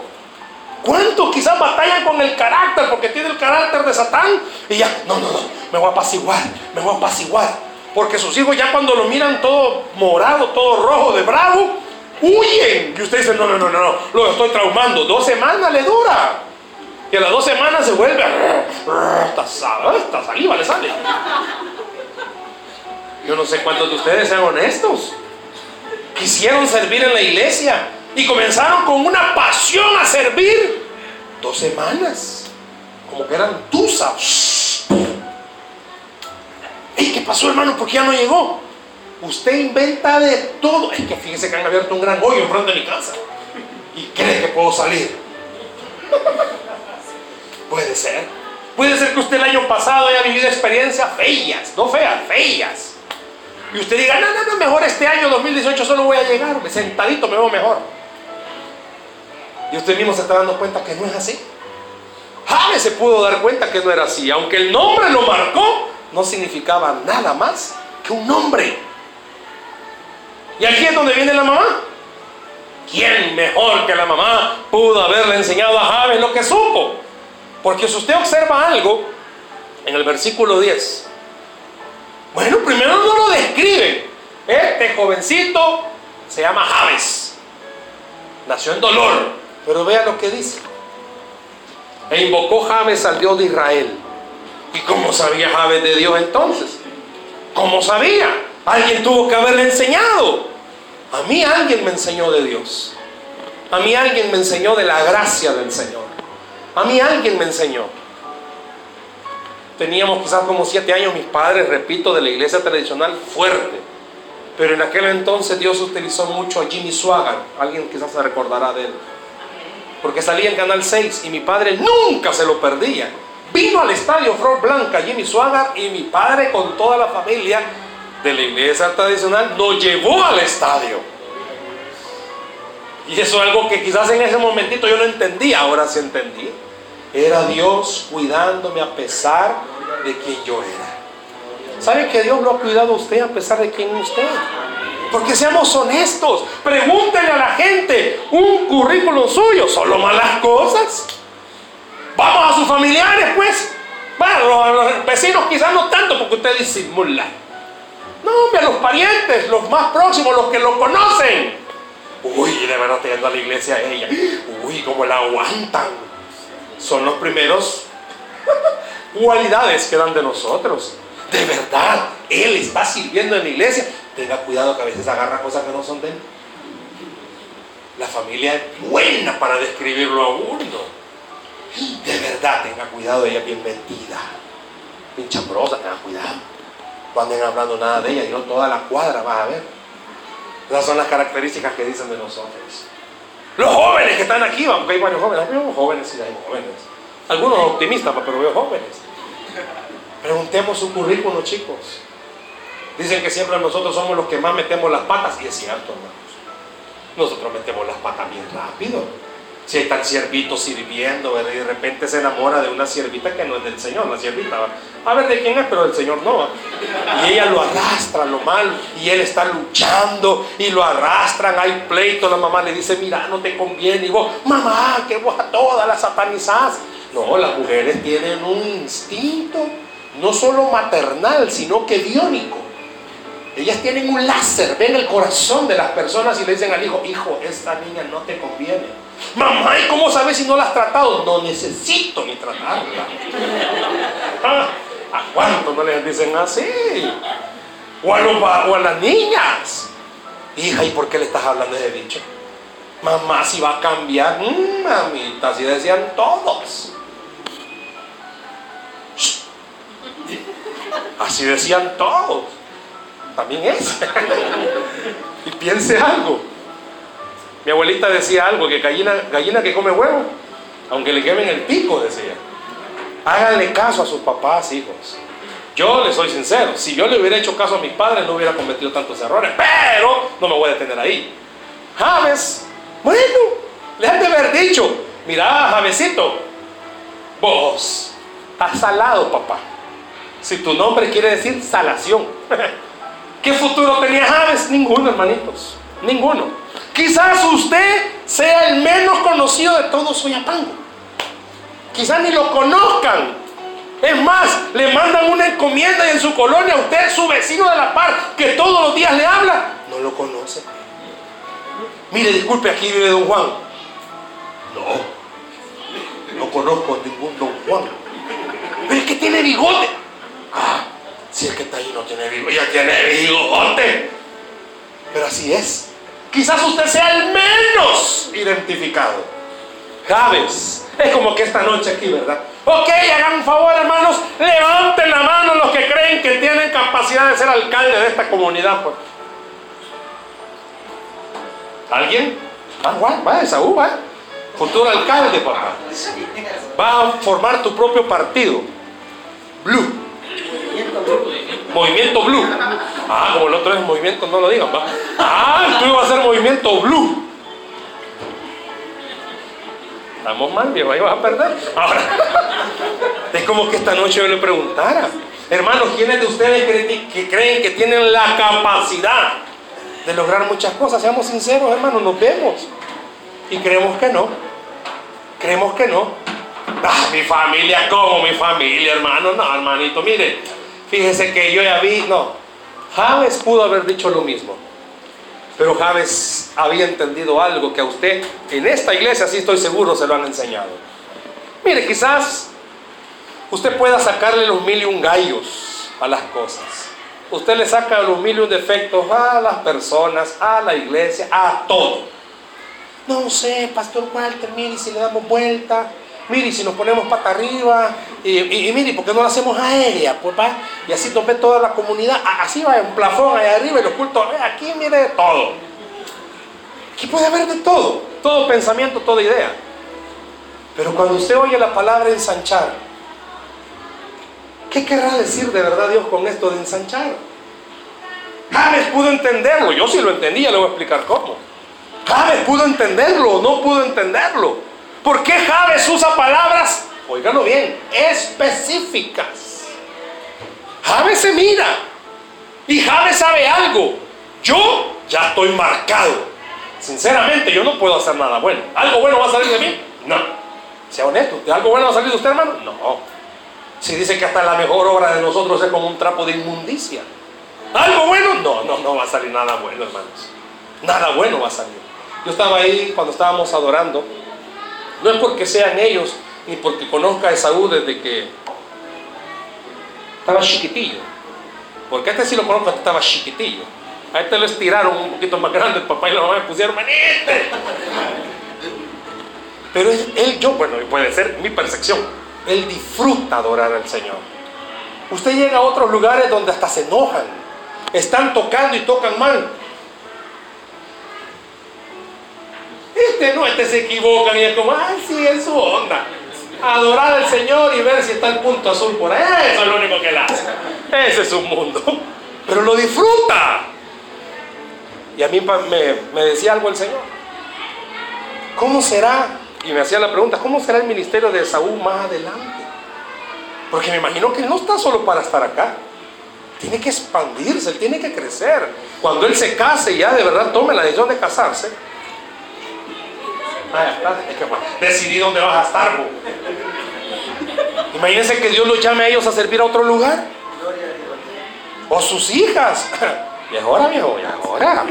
¿Cuántos quizás batallan con el carácter porque tiene el carácter de Satán? Y ya, no, no, no, me voy a apaciguar, me voy a apaciguar. Porque sus hijos ya cuando lo miran todo morado, todo rojo, de bravo, huyen. Y usted dice, no, no, no, no, lo estoy traumando. Dos semanas le dura. Y a las dos semanas se vuelve, esta saliva le sale. Yo no sé cuántos de ustedes sean honestos. Quisieron servir en la iglesia y comenzaron con una pasión a servir. Dos semanas. Como que eran tusas. ¿Y qué pasó, hermano? ¿Por qué ya no llegó? Usted inventa de todo. Es que fíjese que han abierto un gran hoyo en frente de mi casa. Y cree que puedo salir. Puede ser. Puede ser que usted el año pasado haya vivido experiencias feas, no feas, feas. Y usted diga, no, no, no, mejor este año 2018 solo voy a llegar, sentadito me veo mejor. Y usted mismo se está dando cuenta que no es así. James se pudo dar cuenta que no era así. Aunque el nombre lo marcó, no significaba nada más que un nombre. Y aquí es donde viene la mamá. ¿Quién mejor que la mamá pudo haberle enseñado a James lo que supo? Porque si usted observa algo en el versículo 10, bueno, primero no lo describen. Este jovencito se llama Javes. Nació en dolor. Pero vea lo que dice. E invocó Javes al Dios de Israel. ¿Y cómo sabía Javes de Dios entonces? ¿Cómo sabía? Alguien tuvo que haberle enseñado. A mí alguien me enseñó de Dios. A mí alguien me enseñó de la gracia del Señor. A mí alguien me enseñó. Teníamos quizás como siete años mis padres, repito, de la iglesia tradicional fuerte. Pero en aquel entonces Dios utilizó mucho a Jimmy Swaggart. Alguien quizás se recordará de él. Porque salía en Canal 6 y mi padre nunca se lo perdía. Vino al estadio Flor Blanca Jimmy Swaggart y mi padre con toda la familia de la iglesia tradicional lo llevó al estadio. Y eso es algo que quizás en ese momentito yo no entendía, ahora sí entendí. Era Dios cuidándome a pesar de quien yo era. ¿Sabe que Dios lo ha cuidado a usted a pesar de quien usted? Porque seamos honestos. Pregúntele a la gente un currículum suyo, solo malas cosas. Vamos a sus familiares, pues. Bueno, a los vecinos quizás no tanto porque usted disimula. No, hombre, a los parientes, los más próximos, los que lo conocen. Uy, de verdad te yendo a la iglesia ella. Uy, cómo la aguantan son los primeros cualidades que dan de nosotros. De verdad, Él está sirviendo en la iglesia. Tenga cuidado que a veces agarra cosas que no son de Él. La familia es buena para describirlo a uno. De verdad, tenga cuidado, ella es bien mentida. Bien chambrosa, tenga cuidado. Cuando anden hablando nada de ella, y no toda la cuadra vas a ver. Esas son las características que dicen de nosotros. Los jóvenes que están aquí, aunque hay varios jóvenes, jóvenes, sí hay jóvenes. Algunos optimistas, pero veo jóvenes. Preguntemos su currículum, chicos. Dicen que siempre nosotros somos los que más metemos las patas, y es cierto, hermanos. Nosotros metemos las patas bien rápido. Si está el siervito sirviendo, y de repente se enamora de una siervita que no es del Señor, la siervita. A ver de quién es, pero del Señor no. Y ella lo arrastra, lo mal, y él está luchando y lo arrastran, hay pleito, la mamá le dice, mira, no te conviene. Y vos, mamá, que vos a todas las satanizás. No, las mujeres tienen un instinto, no solo maternal, sino que biónico. Ellas tienen un láser, ven el corazón de las personas y le dicen al hijo, hijo, esta niña no te conviene Mamá, ¿y cómo sabes si no la has tratado? No necesito ni tratarla. Ah, ¿A cuánto no les dicen así? O a, las niñas. Hija, ¿y por qué le estás hablando de ese bicho? Mamá, si va a cambiar. Mm, mamita, así decían todos. Así decían todos. También es. y piense algo. Mi abuelita decía algo, que gallina, gallina que come huevo, aunque le quemen el pico, decía. Háganle caso a sus papás, hijos. Yo les soy sincero, si yo le hubiera hecho caso a mis padres no hubiera cometido tantos errores, pero no me voy a detener ahí. James, bueno, le han de haber dicho, mira, Jamesito, Vos, estás salado, papá. Si tu nombre quiere decir salación. ¿Qué futuro tenía Javes? Ninguno, hermanitos. Ninguno. Quizás usted sea el menos conocido de todo Soyapango. Quizás ni lo conozcan. Es más, le mandan una encomienda y en su colonia usted, su vecino de la par, que todos los días le habla, no lo conoce. Mire, disculpe, aquí vive don Juan. No, no conozco a ningún don Juan. Pero es que tiene bigote. Ah, si es que está ahí no tiene bigote, ya tiene bigote. Pero así es. Quizás usted sea el menos identificado. Javes, es como que esta noche aquí, ¿verdad? Ok, hagan un favor, hermanos, levanten la mano los que creen que tienen capacidad de ser alcalde de esta comunidad. Pues. ¿Alguien? Ah, va, va, Esaú, va. Futuro alcalde, papá. Va a formar tu propio partido. Blue. Movimiento Blue. Ah, como el otro es movimiento, no lo digan, va. Ah, tú ibas a ser movimiento Blue. Estamos mal, viejo, ahí vas a perder. Ahora, es como que esta noche yo le preguntara, hermanos, ¿quiénes de ustedes creen que, creen que tienen la capacidad de lograr muchas cosas? Seamos sinceros, hermanos, nos vemos y creemos que no. Creemos que no. Ah, mi familia, ¿cómo mi familia, hermano? No, hermanito, mire, fíjese que yo ya vi, no. Javes pudo haber dicho lo mismo. Pero Javes había entendido algo que a usted en esta iglesia, sí estoy seguro, se lo han enseñado. Mire, quizás usted pueda sacarle los mil y un gallos a las cosas. Usted le saca los mil y un defectos a las personas, a la iglesia, a todo. No sé, Pastor Walter, mire, si le damos vuelta, mire, si nos ponemos pata arriba, y, y, mire, ¿por qué no lo hacemos aérea? Pues va, y así nos ve toda la comunidad, así va, un plafón allá arriba y los cultos, aquí mire de todo. Aquí puede haber de todo, todo pensamiento, toda idea. Pero cuando usted oye la palabra ensanchar, ¿qué querrá decir de verdad Dios con esto de ensanchar? Javes pudo entenderlo, yo sí lo entendía, le voy a explicar cómo. Javes pudo entenderlo no pudo entenderlo. ¿Por qué Javes usa palabras, óigalo bien, específicas? Javes se mira y Javes sabe algo. Yo ya estoy marcado. Sinceramente, yo no puedo hacer nada bueno. ¿Algo bueno va a salir de mí? No. Sea honesto, ¿de algo bueno va a salir de usted, hermano? No. Si dice que hasta la mejor obra de nosotros es como un trapo de inmundicia. ¿Algo bueno? No, no, no va a salir nada bueno, hermanos. Nada bueno va a salir. Yo estaba ahí cuando estábamos adorando. No es porque sean ellos, ni porque conozca a Esaú desde que estaba chiquitillo. Porque este sí lo conozco, este estaba chiquitillo. A este lo estiraron un poquito más grande, el papá y la mamá me pusieron. Pero él, yo, bueno, puede ser mi percepción, él disfruta adorar al Señor. Usted llega a otros lugares donde hasta se enojan, están tocando y tocan mal. Este no, este se equivocan y es como, ay, sí, es su onda. Adorar al Señor y ver si está el punto azul por ahí. Eso es lo único que él hace. Ese es su mundo. Pero lo disfruta. Y a mí me, me decía algo el Señor. ¿Cómo será? Y me hacía la pregunta, ¿cómo será el ministerio de Saúl más adelante? Porque me imagino que él no está solo para estar acá. Tiene que expandirse, él tiene que crecer. Cuando él se case y ya de verdad tome la decisión de casarse, es que decidí dónde vas a estar. Bo. Imagínense que Dios los llame a ellos a servir a otro lugar. O sus hijas. Y ahora, viejo, y ahora.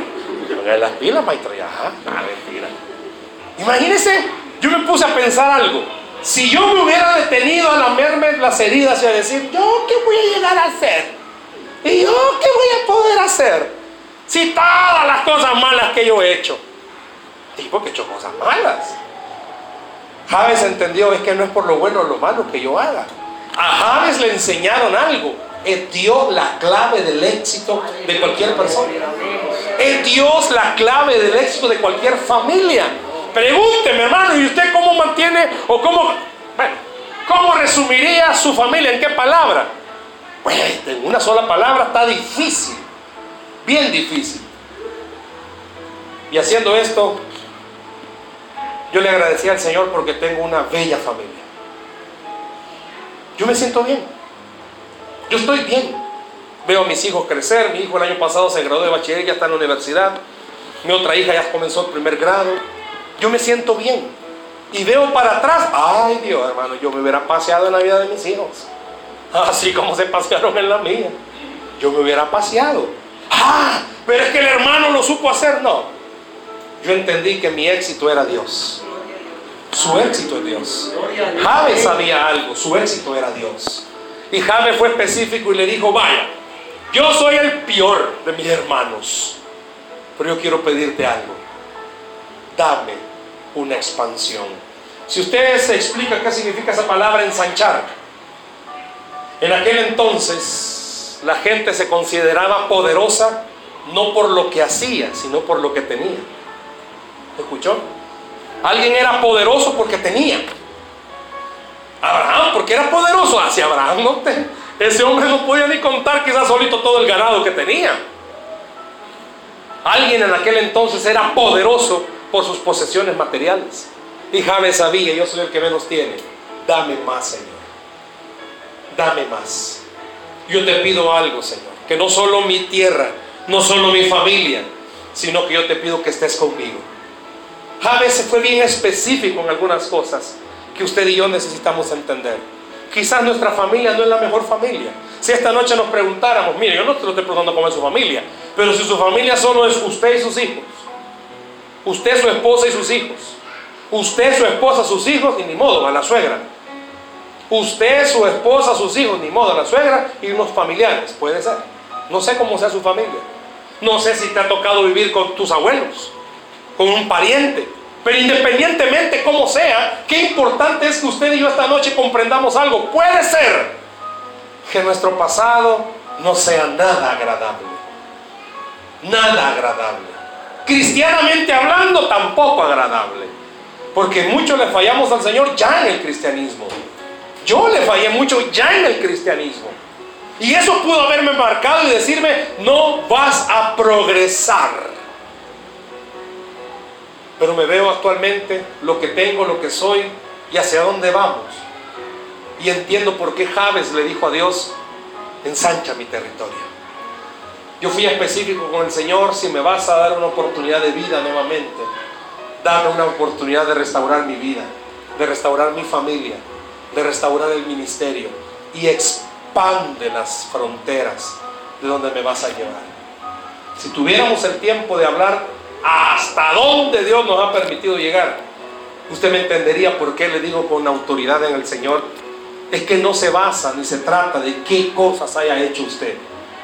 Pongan las pilas, maestro, ya. Ah, mentira. Imagínense, yo me puse a pensar algo. Si yo me hubiera detenido a lamerme las heridas y a decir, ¿yo qué voy a llegar a hacer? ¿Y yo qué voy a poder hacer? Si todas las cosas malas que yo he hecho. Tipo que hecho cosas malas. Javes entendió, es que no es por lo bueno o lo malo que yo haga. A Javes le enseñaron algo. Es Dios la clave del éxito de cualquier persona. Es Dios la clave del éxito de cualquier familia. Pregúnteme, hermano, ¿y usted cómo mantiene o cómo, bueno, cómo resumiría su familia? ¿En qué palabra? Pues en una sola palabra está difícil, bien difícil. Y haciendo esto, yo le agradecí al Señor porque tengo una bella familia. Yo me siento bien. Yo estoy bien. Veo a mis hijos crecer. Mi hijo el año pasado se graduó de bachiller, ya está en la universidad. Mi otra hija ya comenzó el primer grado. Yo me siento bien. Y veo para atrás. Ay Dios, hermano, yo me hubiera paseado en la vida de mis hijos. Así como se pasearon en la mía. Yo me hubiera paseado. Ah, pero es que el hermano lo supo hacer. No. Yo entendí que mi éxito era Dios. Su éxito es Dios. Javes sabía algo. Su éxito era Dios. Y Javes fue específico y le dijo, vaya, yo soy el peor de mis hermanos. Pero yo quiero pedirte algo. Dame una expansión. Si usted se explica qué significa esa palabra ensanchar, en aquel entonces la gente se consideraba poderosa no por lo que hacía, sino por lo que tenía. ¿Escuchó? Alguien era poderoso porque tenía. Abraham, porque era poderoso. Hacia Abraham no ese hombre no podía ni contar quizás solito todo el ganado que tenía. Alguien en aquel entonces era poderoso por sus posesiones materiales. Y Javes sabía, yo soy el que menos tiene. Dame más, Señor. Dame más. Yo te pido algo, Señor. Que no solo mi tierra, no solo mi familia, sino que yo te pido que estés conmigo. Javes fue bien específico en algunas cosas que usted y yo necesitamos entender. Quizás nuestra familia no es la mejor familia. Si esta noche nos preguntáramos, mire, yo no te lo estoy preguntando cómo es su familia, pero si su familia solo es usted y sus hijos, usted, su esposa y sus hijos, usted, su esposa, sus hijos y ni modo, a la suegra. Usted, su esposa, sus hijos, ni modo, a la suegra y unos familiares, puede ser. No sé cómo sea su familia. No sé si te ha tocado vivir con tus abuelos, con un pariente. Pero independientemente como sea, qué importante es que usted y yo esta noche comprendamos algo. Puede ser que nuestro pasado no sea nada agradable. Nada agradable. Cristianamente hablando, tampoco agradable. Porque muchos le fallamos al Señor ya en el cristianismo. Yo le fallé mucho ya en el cristianismo. Y eso pudo haberme marcado y decirme, no vas a progresar. Pero me veo actualmente lo que tengo, lo que soy y hacia dónde vamos. Y entiendo por qué Javes le dijo a Dios, ensancha mi territorio. Yo fui específico con el Señor, si me vas a dar una oportunidad de vida nuevamente, dame una oportunidad de restaurar mi vida, de restaurar mi familia, de restaurar el ministerio y expande las fronteras de donde me vas a llevar. Si tuviéramos el tiempo de hablar hasta dónde Dios nos ha permitido llegar, usted me entendería por qué le digo con autoridad en el Señor, es que no se basa ni se trata de qué cosas haya hecho usted,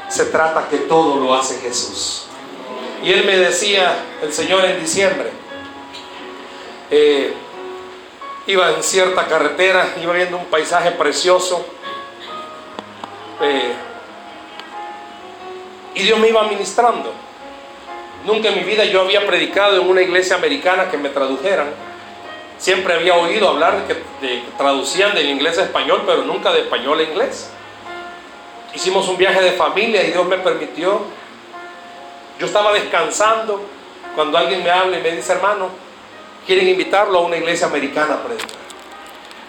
se trata que todo lo hace Jesús. Y él me decía, el Señor en diciembre, eh, iba en cierta carretera, iba viendo un paisaje precioso, eh, y Dios me iba ministrando. Nunca en mi vida yo había predicado en una iglesia americana que me tradujeran. Siempre había oído hablar de que, traducían del inglés a español, pero nunca de español a inglés. Hicimos un viaje de familia y Dios me permitió. Yo estaba descansando cuando alguien me habla y me dice, hermano, quieren invitarlo a una iglesia americana a predicar.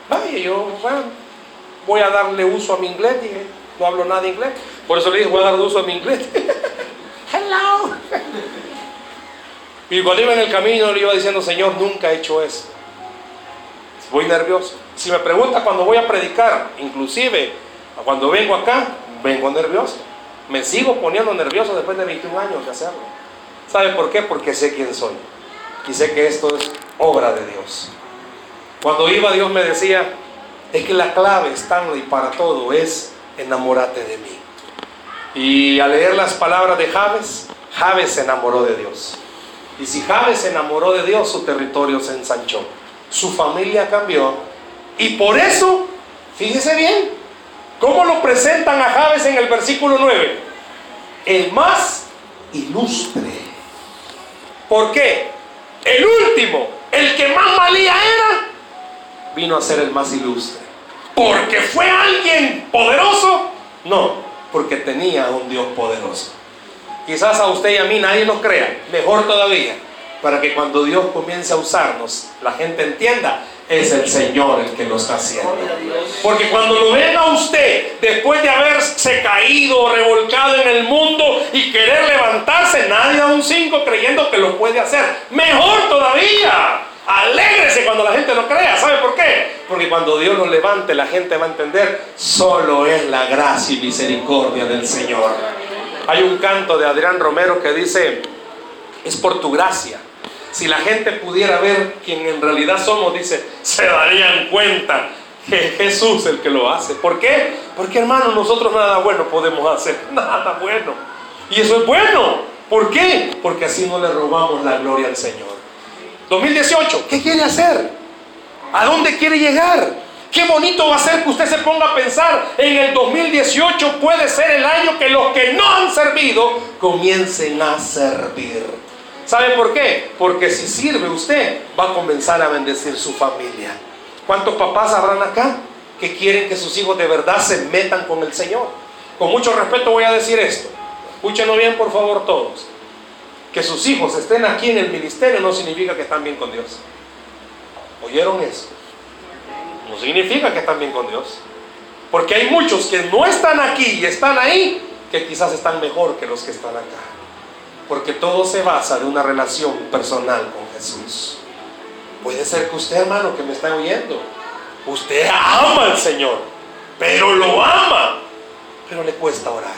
Vaya, yo, bueno, voy a darle uso a mi inglés. Dije, no hablo nada de inglés. Por eso le dije, voy a dar uso a mi inglés. Hello. Y cuando iba en el camino le iba diciendo, Señor, nunca he hecho eso. Voy nervioso. Si me pregunta cuando voy a predicar, inclusive cuando vengo acá, vengo nervioso. Me sigo poniendo nervioso después de 21 años de hacerlo. ¿Sabe por qué? Porque sé quién soy. Y sé que esto es obra de Dios. Cuando iba Dios me decía, es que la clave, Stanley, para todo es enamórate de mí. Y al leer las palabras de Javes, Javes se enamoró de Dios. Y si Javes se enamoró de Dios, su territorio se ensanchó. Su familia cambió. Y por eso, fíjese bien, ¿cómo lo presentan a Javes en el versículo 9? El más ilustre. ¿Por qué? El último, el que más malía era, vino a ser el más ilustre. ¿Porque fue alguien poderoso? No, porque tenía un Dios poderoso. Quizás a usted y a mí nadie nos crea, mejor todavía. para que cuando Dios comience a usarnos, la gente entienda, es el Señor el que lo está haciendo. Porque cuando lo ven a usted, después de haberse caído, revolcado en el mundo y querer levantarse, nadie da un 5 creyendo que lo puede hacer. Mejor todavía. Alégrese cuando la gente lo crea. ¿Sabe por qué? Porque cuando Dios lo levante, la gente va a entender, solo es la gracia y misericordia del Señor. Hay un canto de Adrián Romero que dice, es por tu gracia. Si la gente pudiera ver quién en realidad somos, dice, se darían cuenta que es Jesús el que lo hace. ¿Por qué? Porque hermano, nosotros nada bueno podemos hacer, nada bueno. Y eso es bueno. ¿Por qué? Porque así no le robamos la gloria al Señor. 2018, ¿qué quiere hacer? ¿A dónde quiere llegar? Qué bonito va a ser que usted se ponga a pensar en el 2018 puede ser el año que los que no han servido comiencen a servir. ¿Sabe por qué? Porque si sirve usted va a comenzar a bendecir su familia. ¿Cuántos papás habrán acá que quieren que sus hijos de verdad se metan con el Señor? Con mucho respeto voy a decir esto. Escúchenlo bien por favor todos. Que sus hijos estén aquí en el ministerio no significa que están bien con Dios. ¿Oyeron eso? No significa que están bien con Dios. Porque hay muchos que no están aquí y están ahí que quizás están mejor que los que están acá. Porque todo se basa en una relación personal con Jesús. Puede ser que usted, hermano, que me está oyendo, usted ama al Señor, pero lo ama, pero le cuesta orar,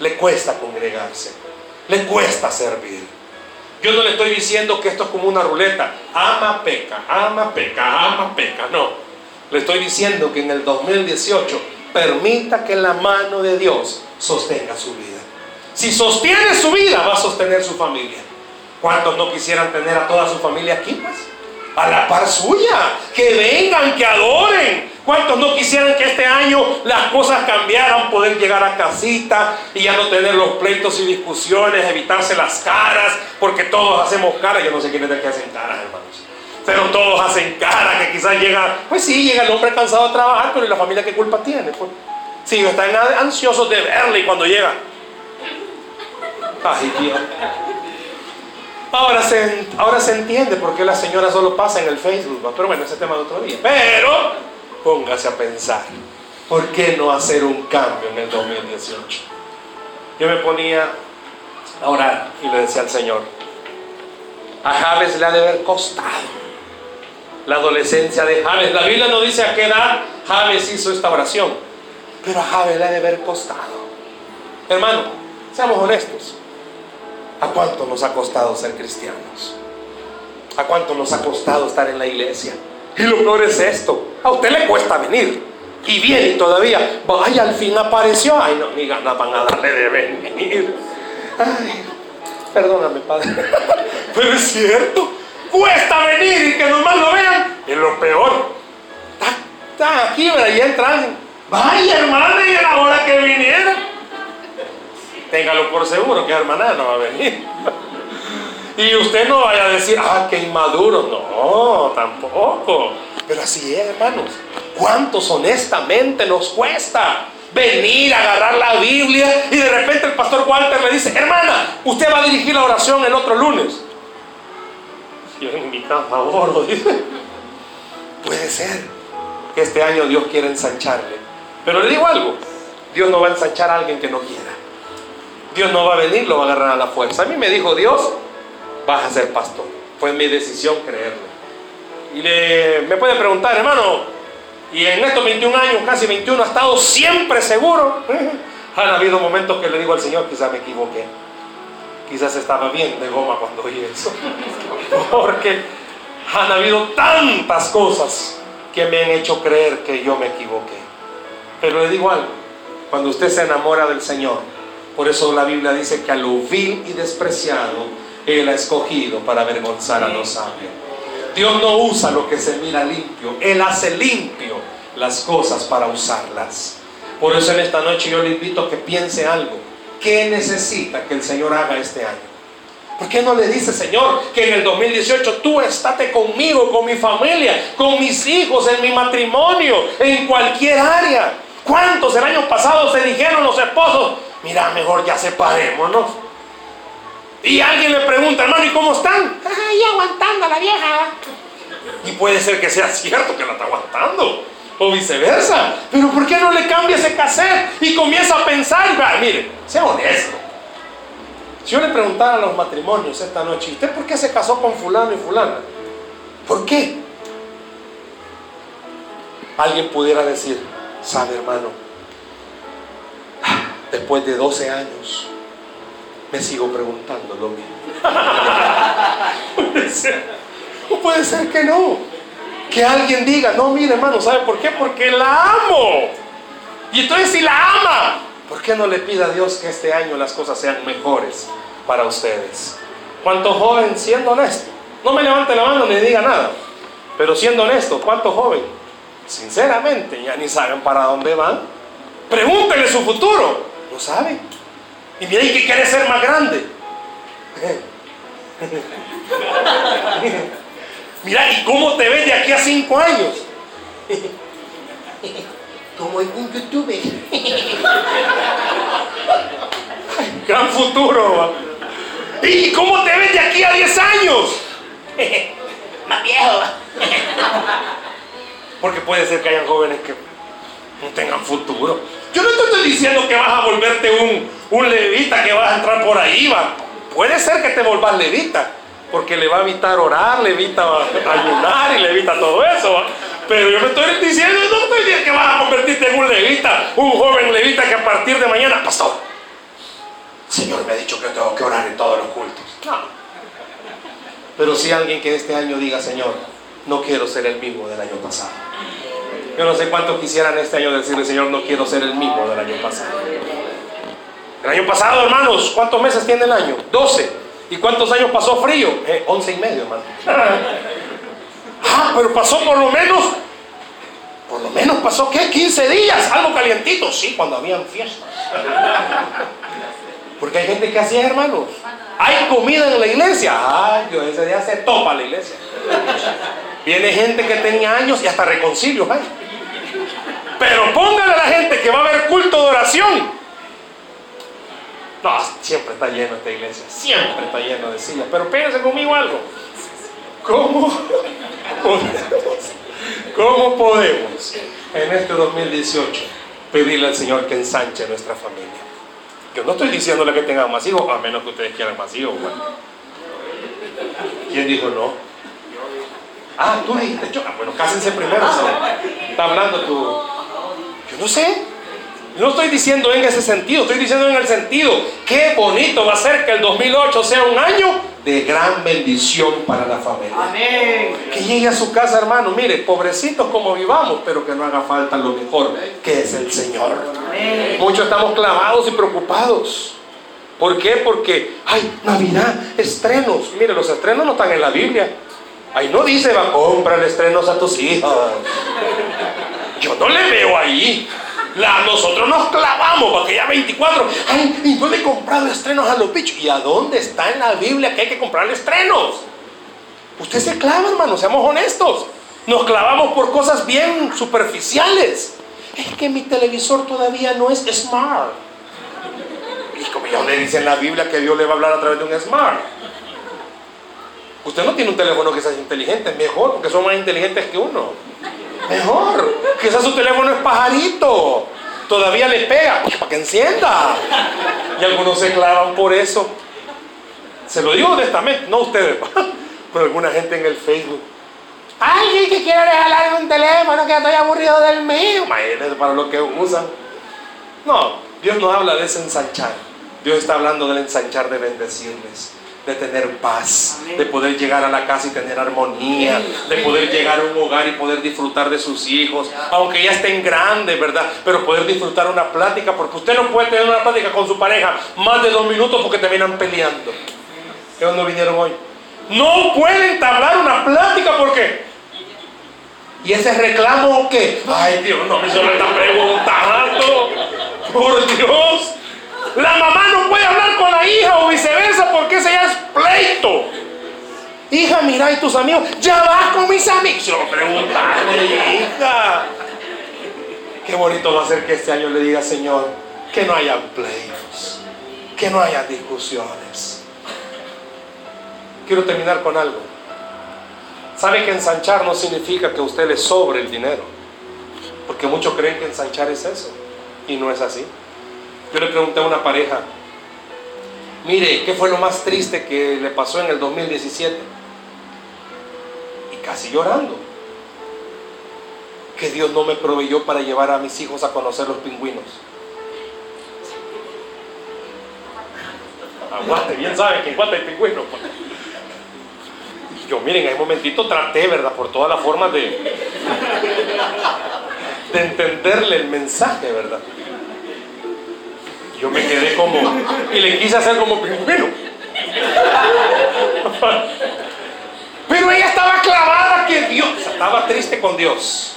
le cuesta congregarse le cuesta servir. Yo no le estoy diciendo que esto es como una ruleta. Ama, peca, ama, peca, ama, peca. No. Le estoy diciendo que en el 2018 permita que la mano de Dios sostenga su vida. Si sostiene su vida, va a sostener su familia. ¿Cuántos no quisieran tener a toda su familia aquí, pues? A la par suya. Que vengan, que adoren, ¿Cuántos no quisieran que este año las cosas cambiaran, poder llegar a casita y ya no tener los pleitos y discusiones, evitarse las caras, porque todos hacemos caras, yo no sé quiénes es que hacen caras, hermanos, pero todos hacen caras, que quizás llega, pues sí, llega el hombre cansado de trabajar, pero ¿y la familia qué culpa tiene? Pues, sí, están ansiosos de verle y cuando llega, ay Dios. Ahora se, ahora se entiende por qué la señora solo pasa en el Facebook, pero bueno, ese tema de otro día. Pero póngase a pensar, ¿por qué no hacer un cambio en el 2018? Yo me ponía a orar y le decía al Señor, a Javes le ha de haber costado la adolescencia de Javes. La Biblia no dice a qué edad Javes hizo esta oración, pero a Javes le ha de haber costado. Hermano, seamos honestos. ¿A cuánto nos ha costado ser cristianos? ¿A cuánto nos ha costado estar en la iglesia? Y lo peor es esto. A usted le cuesta venir. Y viene y todavía, vaya, al fin apareció. Ay, no, ni ganas van a darle de venir. Ay, perdóname, padre. Pero es cierto. Cuesta venir y que nomás lo vean. Es lo peor. Está, aquí, ¿verdad? Y entran. Vaya, hermana, y era hora que viniera. Téngalo por seguro que hermana no va a venir. Y usted no vaya a decir, ah, qué inmaduro. No, tampoco. Pero así es, hermanos. ¿Cuántos honestamente nos cuesta venir a agarrar la Biblia y de repente el pastor Walter le dice, hermana, usted va a dirigir la oración el otro lunes? Yo en mi favor, dice. Puede ser que este año Dios quiera ensancharle. Pero le digo algo, Dios no va a ensanchar a alguien que no quiera. Dios no va a venir, lo va a agarrar a la fuerza. A mí me dijo Dios, vas a ser pastor. Fue mi decisión creerle. Y le, me puede preguntar, hermano, y en estos 21 años, casi 21, ha estado siempre seguro. Han habido momentos que le digo al Señor, quizás me equivoqué. Quizás estaba bien de goma cuando oí eso. Porque han habido tantas cosas que me han hecho creer que yo me equivoqué. Pero le digo algo, cuando usted se enamora del Señor, por eso la Biblia dice que a lo vil y despreciado él ha escogido para avergonzar a los sabios. Dios no usa lo que se mira limpio, Él hace limpio las cosas para usarlas. Por eso en esta noche yo le invito a que piense algo. ¿Qué necesita que el Señor haga este año? ¿Por qué no le dice, Señor, que en el 2018 tú estate conmigo, con mi familia, con mis hijos, en mi matrimonio, en cualquier área? ¿Cuántos el año pasado se dijeron los esposos, mira, mejor ya separémonos? Y alguien le pregunta, hermano, ¿y cómo están? Ahí aguantando a la vieja. Y puede ser que sea cierto que la está aguantando. O viceversa. Pero ¿por qué no le cambia ese cassette y comienza a pensar? Va, mire, sea honesto. Si yo le preguntara a los matrimonios esta noche, ¿usted por qué se casó con fulano y fulana? ¿Por qué? Alguien pudiera decir, sabe hermano, después de 12 años, me sigo preguntando lo mismo. puede ser, o puede ser que no. Que alguien diga, no, mire hermano, ¿sabe por qué? Porque la amo. Y entonces si la ama, ¿por qué no le pida a Dios que este año las cosas sean mejores para ustedes? ¿Cuántos jóvenes, siendo honesto? No me levante la mano ni diga nada. Pero siendo honesto, ¿cuántos jóvenes? Sinceramente, ya ni saben para dónde van. Pregúntenle su futuro. No saben. Y mira, que quiere ser más grande? mira, ¿y cómo te ves de aquí a cinco años? Como un youtuber. Gran futuro. ¿Y cómo te ves de aquí a diez años? más viejo. Porque puede ser que hayan jóvenes que no tengan futuro. Yo no te estoy diciendo que vas a volverte un, un levita, que vas a entrar por ahí, va. Puede ser que te volvas levita, porque le va a evitar orar, le evita ayunar y le evita todo eso, ¿va? Pero yo me estoy diciendo, no estoy diciendo que vas a convertirte en un levita, un joven levita que a partir de mañana, pastor, Señor me ha dicho que tengo que orar en todos los cultos. No. Pero si alguien que este año diga, Señor, no quiero ser el mismo del año pasado. Yo no sé cuántos quisieran este año decirle, Señor, no quiero ser el mismo del año pasado. El año pasado, hermanos, ¿cuántos meses tiene el año? 12. ¿Y cuántos años pasó frío? Eh, 11 y medio, hermano. ah, pero pasó por lo menos, por lo menos pasó, ¿qué? 15 días, algo calientito. Sí, cuando habían fiestas. Porque hay gente que hacía, hermanos. Hay comida en la iglesia. Ay, Dios, ese día se topa la iglesia. Viene gente que tenía años y hasta reconcilios hay. Pero póngale a la gente que va a haber culto de oración. No, siempre está lleno esta iglesia. Siempre está lleno de sillas. Pero espérense conmigo algo. ¿Cómo podemos, ¿Cómo podemos en este 2018 pedirle al Señor que ensanche nuestra familia? Yo no estoy diciéndole que tengan más hijos, a menos que ustedes quieran más hijos. ¿Quién dijo no? Ah, tú dijiste, yo, ah, bueno, cásense primero. Está hablando tú. Yo no sé. No estoy diciendo en ese sentido, estoy diciendo en el sentido, qué bonito va a ser que el 2008 sea un año de gran bendición para la familia. Amén. Que llegue a su casa, hermano, mire, pobrecitos como vivamos, pero que no haga falta lo mejor, que es el Señor. Amén. Muchos estamos clavados y preocupados. ¿Por qué? Porque, ay, Navidad, estrenos. Mire, los estrenos no están en la Biblia. Ahí no dice, va, comprar estrenos a tus hijos. Yo no le veo ahí. Nosotros nos clavamos para que ya 24. Ay, ¿y dónde he comprado estrenos a los bichos? ¿Y a dónde está en la Biblia que hay que comprar estrenos? Usted se clava, hermano, seamos honestos. Nos clavamos por cosas bien superficiales. Es que mi televisor todavía no es smart. Y como ya le dice en la Biblia que Dios le va a hablar a través de un smart. Usted no tiene un teléfono que sea inteligente, mejor, porque son más inteligentes que uno. Mejor. Quizás su teléfono es pajarito. Todavía le pega para que encienda. Y algunos se clavan por eso. Se lo digo honestamente, no ustedes, pero alguna gente en el Facebook. Alguien que quiere regalarme un teléfono que estoy aburrido del mío. Imagínense para lo que usan. No, Dios no habla de ensanchar. Dios está hablando del ensanchar de bendecirles de tener paz, de poder llegar a la casa y tener armonía, de poder llegar a un hogar y poder disfrutar de sus hijos, aunque ya estén grandes, ¿verdad? Pero poder disfrutar una plática, porque usted no puede tener una plática con su pareja más de dos minutos porque terminan peleando. ¿Qué no vinieron hoy? No pueden entablar una plática porque... ¿Y ese reclamo o qué? Ay Dios, no me solo está preguntando. Por Dios. La mamá no puede hablar con la hija o viceversa porque ese ya es pleito. Hija, mira, y tus amigos, ya vas con mis amigos. Yo preguntarle, hija. Qué bonito va a ser que este año le diga, Señor, que no haya pleitos, que no haya discusiones. quiero terminar con algo. ¿Sabe que ensanchar no significa que a usted le sobre el dinero? Porque muchos creen que ensanchar es eso. Y no es así. Yo le pregunté a una pareja, mire, ¿qué fue lo más triste que le pasó en el 2017? Y casi llorando. Que Dios no me proveyó para llevar a mis hijos a conocer los pingüinos. Aguante, bien saben que en hay pingüinos. Pues. Yo, miren, en un momentito traté, ¿verdad? Por todas las formas de, de entenderle el mensaje, ¿verdad? Yo me quedé como, y le quise hacer como pingüino. Pero ella estaba clavada que Dios, estaba triste con Dios,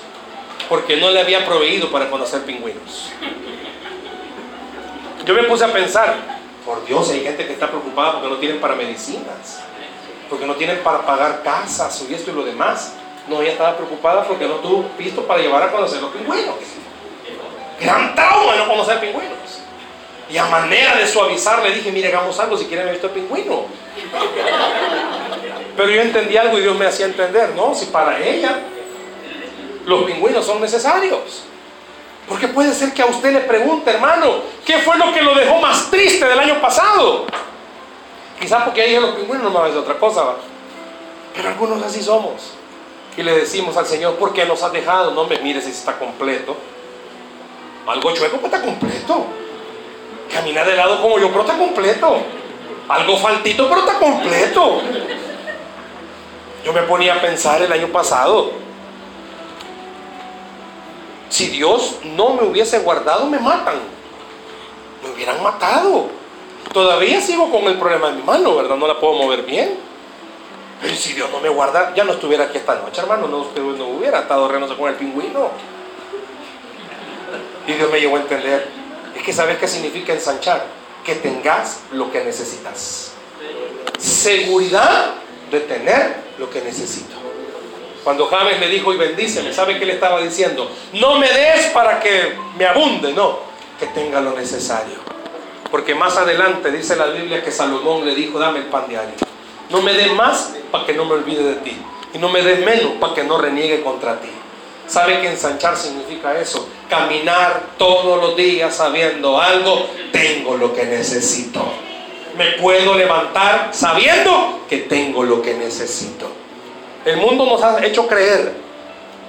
porque no le había proveído para conocer pingüinos. Yo me puse a pensar, por Dios, hay gente que está preocupada porque no tienen para medicinas, porque no tienen para pagar casas y esto y lo demás. No, ella estaba preocupada porque no tuvo visto para llevar a conocer los pingüinos. Gran trauma de no conocer pingüinos. Y a manera de suavizar le dije, mire, hagamos algo si quieren ver visto el pingüino. Pero yo entendí algo y Dios me hacía entender, ¿no? Si para ella los pingüinos son necesarios. Porque puede ser que a usted le pregunte, hermano, ¿qué fue lo que lo dejó más triste del año pasado? Quizás porque ahí los pingüinos no me de otra cosa, ¿va? pero algunos así somos. Y le decimos al Señor, ¿por qué nos has dejado? No me mires si está completo. Algo chueco, pues está completo. Camina de lado como yo, pero está completo. Algo faltito, pero está completo. Yo me ponía a pensar el año pasado. Si Dios no me hubiese guardado, me matan. Me hubieran matado. Todavía sigo con el problema de mi mano, ¿verdad? No la puedo mover bien. Pero si Dios no me guarda, ya no estuviera aquí esta noche, hermano. No, no hubiera estado renos con el pingüino. Y Dios me llevó a entender es que sabes qué significa ensanchar. Que tengas lo que necesitas. Seguridad de tener lo que necesito. Cuando James le dijo y bendíceme, ¿sabe qué le estaba diciendo? No me des para que me abunde, no, que tenga lo necesario. Porque más adelante dice la Biblia que Salomón le dijo, dame el pan diario. No me des más para que no me olvide de ti. Y no me des menos para que no reniegue contra ti. ¿Sabe que ensanchar significa eso? Caminar todos los días sabiendo algo, tengo lo que necesito. Me puedo levantar sabiendo que tengo lo que necesito. El mundo nos ha hecho creer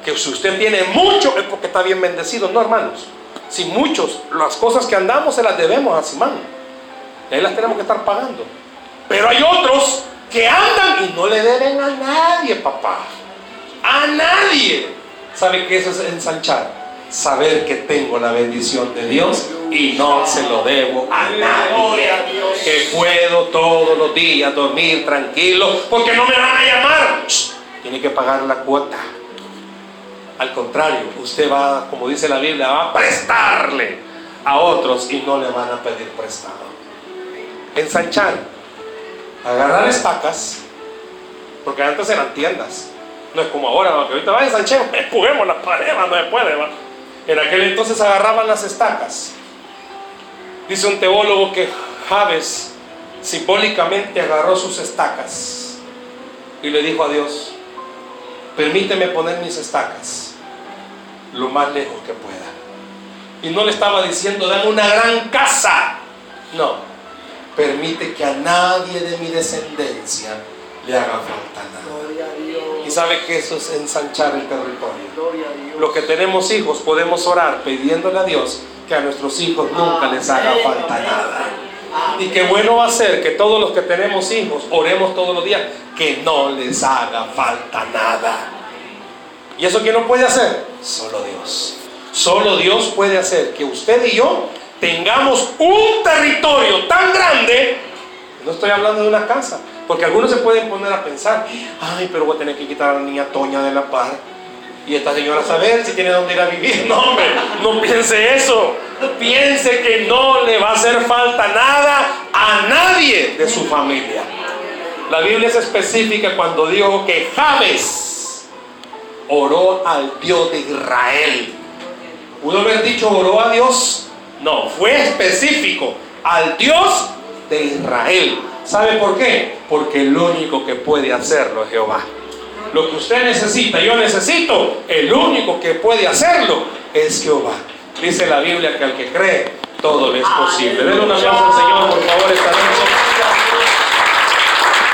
que si usted tiene mucho es porque está bien bendecido. No, hermanos. Si muchos, las cosas que andamos se las debemos a Simán. Y ahí las tenemos que estar pagando. Pero hay otros que andan y no le deben a nadie, papá. A nadie. ¿Sabe qué eso es ensanchar? Saber que tengo la bendición de Dios y no se lo debo a nadie. Que puedo todos los días dormir tranquilo porque no me van a llamar. Tiene que pagar la cuota. Al contrario, usted va, como dice la Biblia, va a prestarle a otros y no le van a pedir prestado. Ensanchar, agarrar estacas, porque antes eran tiendas no es como ahora, que ahorita vaya Sancheo, empujemos las paredes, no se puede. ¿va? En aquel entonces agarraban las estacas. Dice un teólogo que Javes simbólicamente agarró sus estacas y le dijo a Dios, permíteme poner mis estacas lo más lejos que pueda. Y no le estaba diciendo, dame una gran casa. No, permite que a nadie de mi descendencia le haga falta nada. Y sabe que eso es ensanchar el territorio. Lo que tenemos hijos podemos orar pidiéndole a Dios que a nuestros hijos nunca les haga falta nada. Y qué bueno va a ser que todos los que tenemos hijos oremos todos los días que no les haga falta nada. ¿Y eso quién lo puede hacer? Solo Dios. Solo Dios puede hacer que usted y yo tengamos un territorio tan grande. No estoy hablando de una casa, porque algunos se pueden poner a pensar, ay, pero voy a tener que quitar a la niña Toña de la par. Y esta señora saber si tiene dónde ir a vivir. No, hombre, no piense eso. Piense que no le va a hacer falta nada a nadie de su familia. La Biblia es específica cuando dijo que James oró al Dios de Israel. ¿Pudo haber dicho oró a Dios? No, fue específico al Dios de Israel ¿Sabe por qué? Porque el único que puede hacerlo es Jehová. Lo que usted necesita, yo necesito, el único que puede hacerlo es Jehová. Dice la Biblia que al que cree, todo le es posible. Denle un aplauso al Señor, por favor, esta.